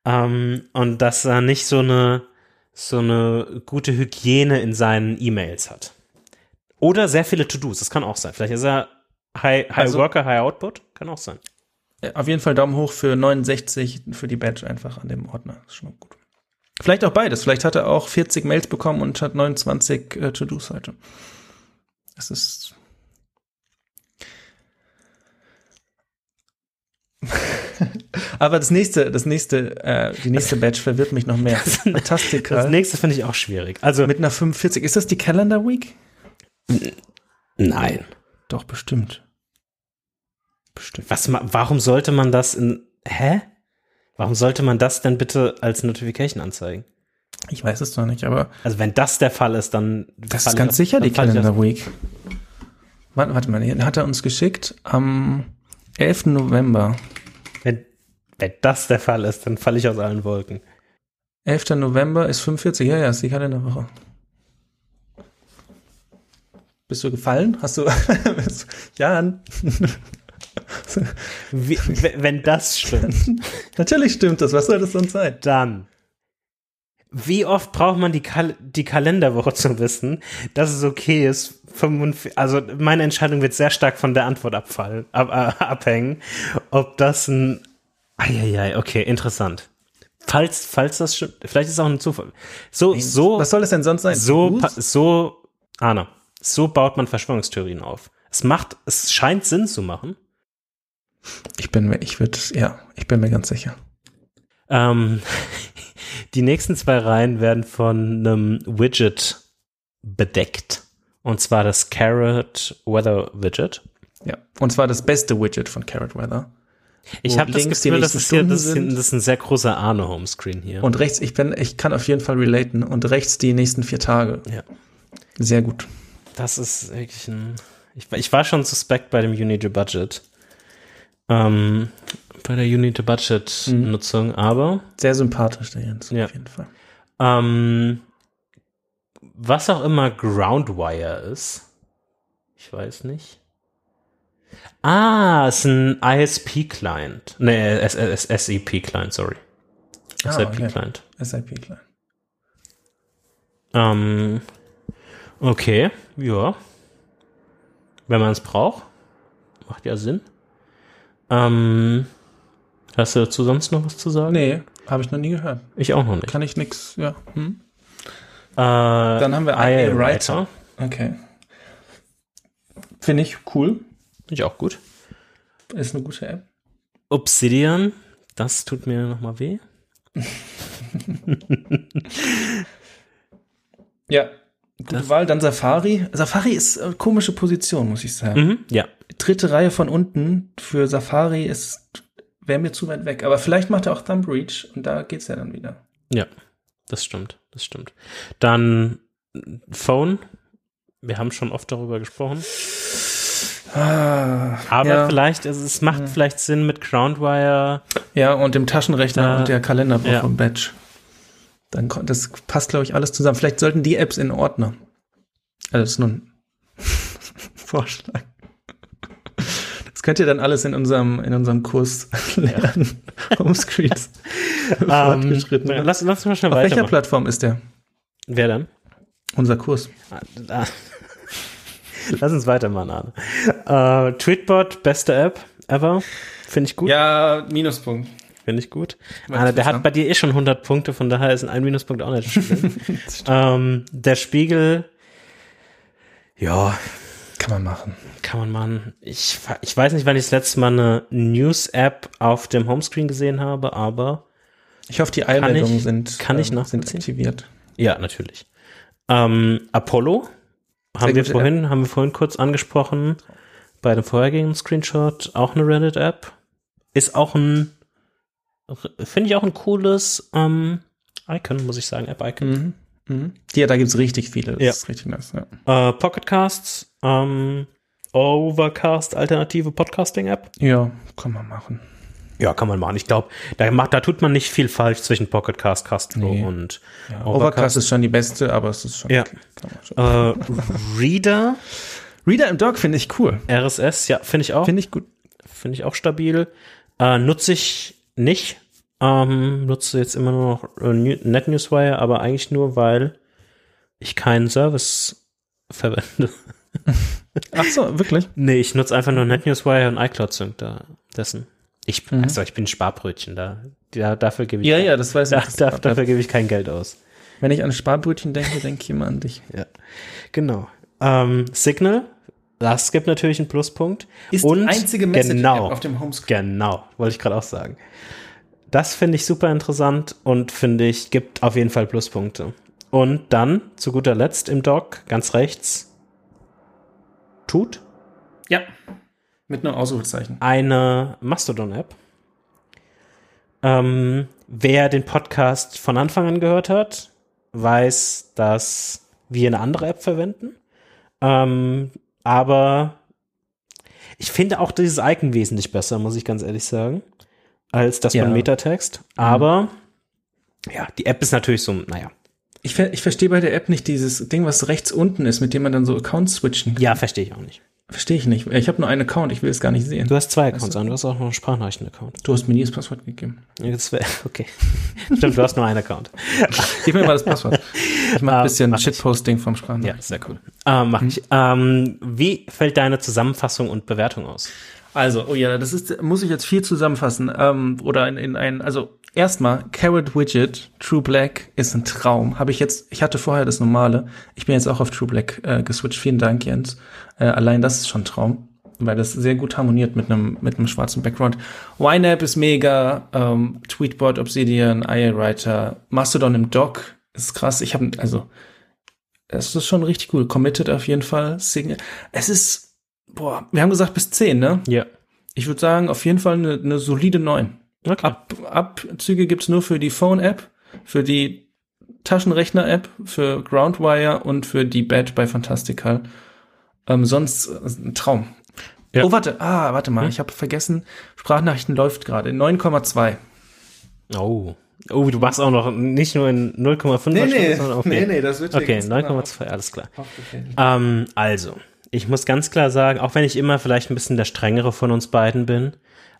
Ähm, und dass er nicht so eine, so eine gute Hygiene in seinen E-Mails hat. Oder sehr viele To-Dos, das kann auch sein. Vielleicht ist er High, high Also- Worker, High Output, kann auch sein. Auf jeden Fall Daumen hoch für 69 für die Badge einfach an dem Ordner. Das ist schon mal gut. Vielleicht auch beides. Vielleicht hat er auch 40 Mails bekommen und hat 29 äh, To-Dos heute. Das ist. Aber das nächste, das nächste, äh, die nächste Badge verwirrt mich noch mehr. Das Fantastical. nächste finde ich auch schwierig. Also, Mit einer 45. Ist das die Calendar Week? nein. Doch, bestimmt. Bestimmt. Was, warum sollte man das in, hä? Warum sollte man das denn bitte als Notification anzeigen? Ich weiß es noch nicht, aber Also wenn das der Fall ist, dann Das ist ganz sicher die Calendar Week. Warte, warte mal, hat er uns geschickt am 11. November. Wenn, wenn das der Fall ist, dann falle ich aus allen Wolken. 11. November ist 45, ja, ja, ist die Kalenderwoche. Bist du gefallen? Hast du, Jan? Wie, wenn das stimmt, Natürlich stimmt das, was soll das sonst sein? dann. Wie oft braucht man die, Kal die Kalenderwoche zu wissen, dass es okay ist? 45, also meine Entscheidung wird sehr stark von der Antwort abfallen, ab, äh, abhängen, ob das ein. Eieiei, okay, interessant. Falls, falls das stimmt, vielleicht ist es auch ein Zufall. So, so, Was soll das denn sonst sein? so, so, Anna, so baut man Verschwörungstheorien auf. Es macht, es scheint Sinn zu machen. Ich bin mir, ich würde, ja, ich bin mir ganz sicher. Ähm, die nächsten zwei Reihen werden von einem Widget bedeckt. Und zwar das Carrot Weather Widget. Ja. Und zwar das beste Widget von Carrot Weather. Ich habe das Gefühl, das nächsten ist, hier, das, ist, sind. das ist ein sehr großer Arne-Homescreen hier. Und rechts, ich bin, ich kann auf jeden Fall relaten. Und rechts die nächsten vier Tage. Ja. Sehr gut. Das ist wirklich ein. Ich, war- ich war schon suspekt bei dem Unity Budget. Ähm, bei der Unity Budget Mhm. Nutzung, aber Sehr sympathisch, der Jens, Ja. auf jeden Fall. ähm, was auch immer Groundwire ist, ich weiß nicht. Ah, es ist ein ISP-Client. Nee, S- S- SEP-Client, sorry. Ah, SIP-Client. SIP klein. Ähm, okay, ja. Wenn man es braucht, macht ja Sinn. Ähm, hast du dazu sonst noch was zu sagen? Nee, habe ich noch nie gehört. Ich auch noch nicht. Kann ich nix, ja. Hm? Äh, Dann haben wir IA Writer. Okay. Finde ich cool. Finde ich auch gut. Ist eine gute App. Obsidian, das tut mir nochmal weh. Ja. Gute Das- Wahl. Dann Safari. Safari ist äh, komische Position, muss ich sagen. Mhm, ja. Dritte Reihe von unten für Safari ist, wäre mir zu weit weg. Aber vielleicht macht er auch Thumb Reach und da geht's ja dann wieder. Ja, das stimmt, das stimmt. Dann Phone. Wir haben schon oft darüber gesprochen. Ah, Aber ja. vielleicht, also es macht vielleicht Sinn mit Groundwire. Ja, und dem Taschenrechner Da- und der Kalenderwoche ja. und Badge. Dann das passt, glaube ich, alles zusammen. Vielleicht sollten die Apps in Ordner. Also das ist nur ein Vorschlag. Könnt ihr dann alles in unserem, in unserem Kurs lernen. Homescreens. Ähm, Fortgeschritten. lass, lass mal schnell Auf welcher. Plattform ist der? Wer dann? Unser Kurs. Ah, Lass uns weitermachen, Arne. Äh, Tweetbot, beste App ever. Finde ich gut. Ja, Minuspunkt. Finde ich gut. Arne, der hat bei dir eh schon 100 Punkte, von daher ist ein Minuspunkt auch nicht schlimm. ähm, der Spiegel, ja, Kann man machen. kann man machen. Ich, ich weiß nicht, wann ich das letzte Mal eine News-App auf dem Homescreen gesehen habe, aber Ich hoffe, die Eilmeldungen sind, kann ich ähm, sind aktiviert. ja, natürlich. Ähm, Apollo haben Sehr wir vorhin, haben wir vorhin kurz angesprochen bei dem vorhergehenden Screenshot. Auch eine Reddit-App. Ist auch ein, finde ich auch ein cooles ähm, Icon, muss ich sagen, App-Icon. Mhm. Mhm. Ja, da gibt's richtig viele. Das Ja. ist richtig nice. Ja. Äh, Pocketcasts, ähm, Overcast, alternative Podcasting-App. ja, kann man machen. Ja, kann man machen. Ich glaube, da, macht- da tut man nicht viel falsch zwischen Pocketcast, Castro Nee. und Ja, Overcast ist schon die beste, aber es ist schon. Ja. okay. Schon. äh, Reader, Reader im Dock finde ich cool. RSS, ja, finde ich auch. Finde ich gut. Finde ich auch stabil. Äh, nutze ich nicht. Ähm, nutze jetzt immer nur noch äh, New- NetNewsWire, aber eigentlich nur, weil ich keinen Service verwende. Ach so, wirklich? Nee, ich nutze einfach nur NetNewsWire und iCloud Sync da, dessen. Ich, Mhm. also ich bin ein Sparbrötchen da. ja dafür gebe ich, Ja, ja, das weiß da, ich. da, dafür gebe ich kein Geld aus. Wenn ich an Sparbrötchen denke, denke ich immer an dich. Ja, genau. Ähm, Signal, das gibt natürlich einen Pluspunkt. Und genau, dem Homescreen. Genau, wollte ich gerade auch sagen. Das finde ich super interessant und finde ich, gibt auf jeden Fall Pluspunkte. Und dann, zu guter Letzt im Dock, ganz rechts, tut Ja. Mit einem Ausrufezeichen. eine Mastodon-App. Ähm, wer den Podcast von Anfang an gehört hat, weiß, dass wir eine andere App verwenden. Ähm, aber ich finde auch dieses Icon wesentlich besser, muss ich ganz ehrlich sagen, als das Ja. von Metatext. Aber ja, die App ist natürlich so, naja. Ich, ver ich verstehe bei der App nicht dieses Ding, was rechts unten ist, mit dem man dann so Accounts switchen kann. Ja, verstehe ich auch nicht. Verstehe ich nicht. Ich habe nur einen Account, ich will es gar nicht sehen. Du hast zwei Accounts Weißt du? an, du hast auch noch einen Sprachnachrichten-Account. Du hast mir nie das Passwort gegeben. Das wär, okay. Stimmt, du hast nur einen Account. Gib mir mal das Passwort. Ich mache Ah, ein bisschen mach ich. Shitposting vom Sprachen. Ja, sehr cool. Ähm, mach ich. Ähm, wie fällt deine Zusammenfassung und Bewertung aus? Also, oh ja, das ist, muss ich jetzt viel zusammenfassen. Ähm, oder in, in ein, also erstmal, Carrot Widget, True Black ist ein Traum. Habe ich jetzt, ich hatte vorher das normale. Ich bin jetzt auch auf True Black äh, geswitcht. Vielen Dank, Jens. Äh, allein das ist schon ein Traum, weil das sehr gut harmoniert mit einem mit einem schwarzen Background. YNAB ist mega, ähm, Tweetbot, Obsidian, IA-Writer, Mastodon im Dock ist krass. Ich habe, also, es ist schon richtig cool. Committed auf jeden Fall. Signal. Es ist, boah, wir haben gesagt bis 10, ne? Ja. Ich würde sagen, auf jeden Fall eine, eine solide 9. Okay. Ab, Abzüge gibt's nur für die Phone-App, für die Taschenrechner-App, für Groundwire und für die Badge bei Fantastical. Ähm, sonst äh, ein Traum. Ja. Oh, warte, ah, warte mal, Hm? ich habe vergessen, Sprachnachrichten läuft gerade. 9,2. Oh. Oh, du machst auch noch nicht nur in 0,5 sondern okay. das wird Okay, 9,2, alles klar. Ähm, also, ich muss ganz klar sagen, auch wenn ich immer vielleicht ein bisschen der strengere von uns beiden bin,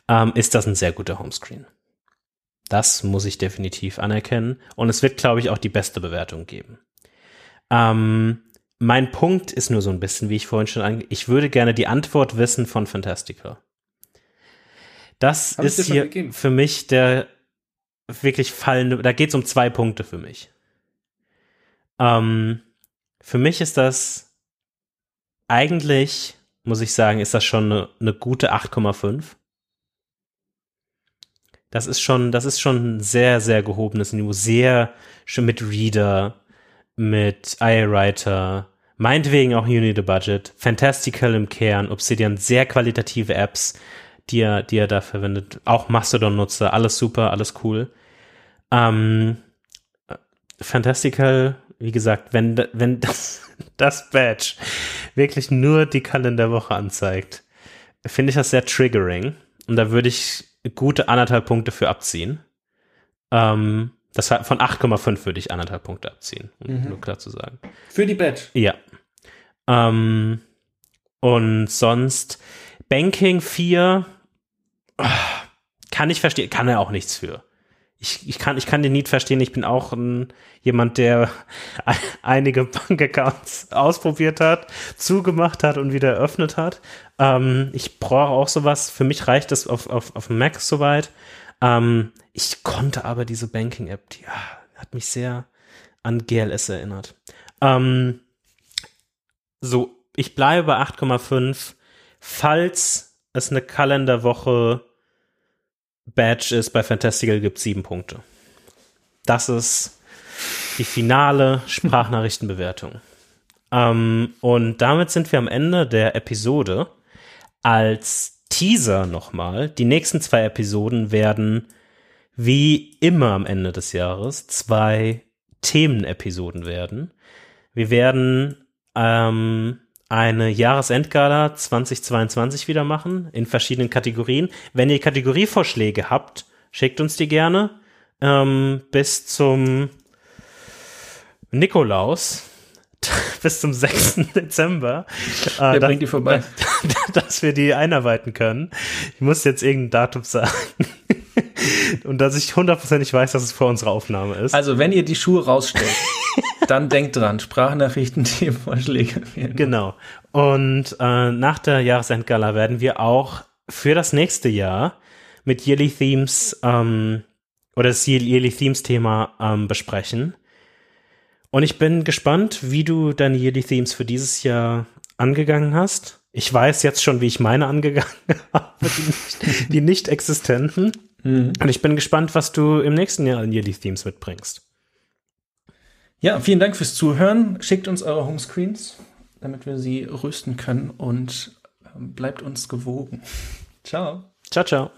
ähm, ist das ein sehr guter Homescreen. Das muss ich definitiv anerkennen. Und es wird, glaube ich, auch die beste Bewertung geben. Ähm, mein Punkt ist nur so ein bisschen, wie ich vorhin schon ange... Ich würde gerne die Antwort wissen von Fantastica. Das Hab ist hier gegeben. für mich der wirklich fallende... Da geht es um zwei Punkte für mich. Ähm, für mich ist das eigentlich, muss ich sagen, ist das schon eine, eine gute 8,5. Das ist schon, das ist schon ein sehr, sehr gehobenes Niveau. Sehr schon mit Reader, mit iWriter, meinetwegen auch a Budget, Fantastical im Kern, Obsidian, sehr qualitative Apps, die er, die er da verwendet. Auch Mastodon-Nutzer, alles super, alles cool. Ähm, Fantastical, wie gesagt, wenn, wenn das, das Badge wirklich nur die Kalenderwoche anzeigt, finde ich das sehr triggering. Und da würde ich gute anderthalb Punkte für abziehen. Ähm, das von 8,5 würde ich anderthalb Punkte abziehen, um Mhm. nur klar zu sagen. Für die Badge. Ja. Ähm, und sonst Banking 4 ah, kann ich verstehen, kann er auch nichts für. Ich, ich, kann, ich kann den Need verstehen. Ich bin auch ein, jemand, der ein- einige Bankaccounts ausprobiert hat, zugemacht hat und wieder eröffnet hat. Ähm, ich brauche auch sowas. Für mich reicht das auf, auf, auf Mac soweit. Ähm, ich konnte aber diese Banking-App, die ah, hat mich sehr an GLS erinnert. Ähm, so, ich bleibe bei 8,5. Falls es eine Kalenderwoche Badge ist, bei Fantastical gibt sieben Punkte. Das ist die finale Sprachnachrichtenbewertung. ähm, und damit sind wir am Ende der Episode. Als Teaser nochmal, die nächsten zwei Episoden werden wie immer am Ende des Jahres zwei Themenepisoden werden. Wir werden ähm, eine Jahresendgala 2022 wieder machen in verschiedenen Kategorien. Wenn ihr Kategorievorschläge habt, schickt uns die gerne ähm, bis zum Nikolaus, bis zum 6. Dezember. Äh, Der dass- bringt die vorbei. dass wir die einarbeiten können. Ich muss jetzt irgendein Datum sagen. Und dass ich hundertprozentig weiß, dass es vor unserer Aufnahme ist. Also, wenn ihr die Schuhe rausstellt, dann denkt dran, Sprachnachrichten, Themenvorschläge. Genau. Und äh, nach der Jahresendgala werden wir auch für das nächste Jahr mit Yearly Themes ähm, oder das Yearly Themes Thema ähm, besprechen. Und ich bin gespannt, wie du deine Yearly Themes für dieses Jahr angegangen hast. Ich weiß jetzt schon, wie ich meine angegangen habe, die nicht, die nicht existenten. Und ich bin gespannt, was du im nächsten Jahr an Yearly Themes mitbringst. Ja, vielen Dank fürs Zuhören. Schickt uns eure Homescreens, damit wir sie rüsten können und ähm, bleibt uns gewogen. Ciao. Ciao, ciao.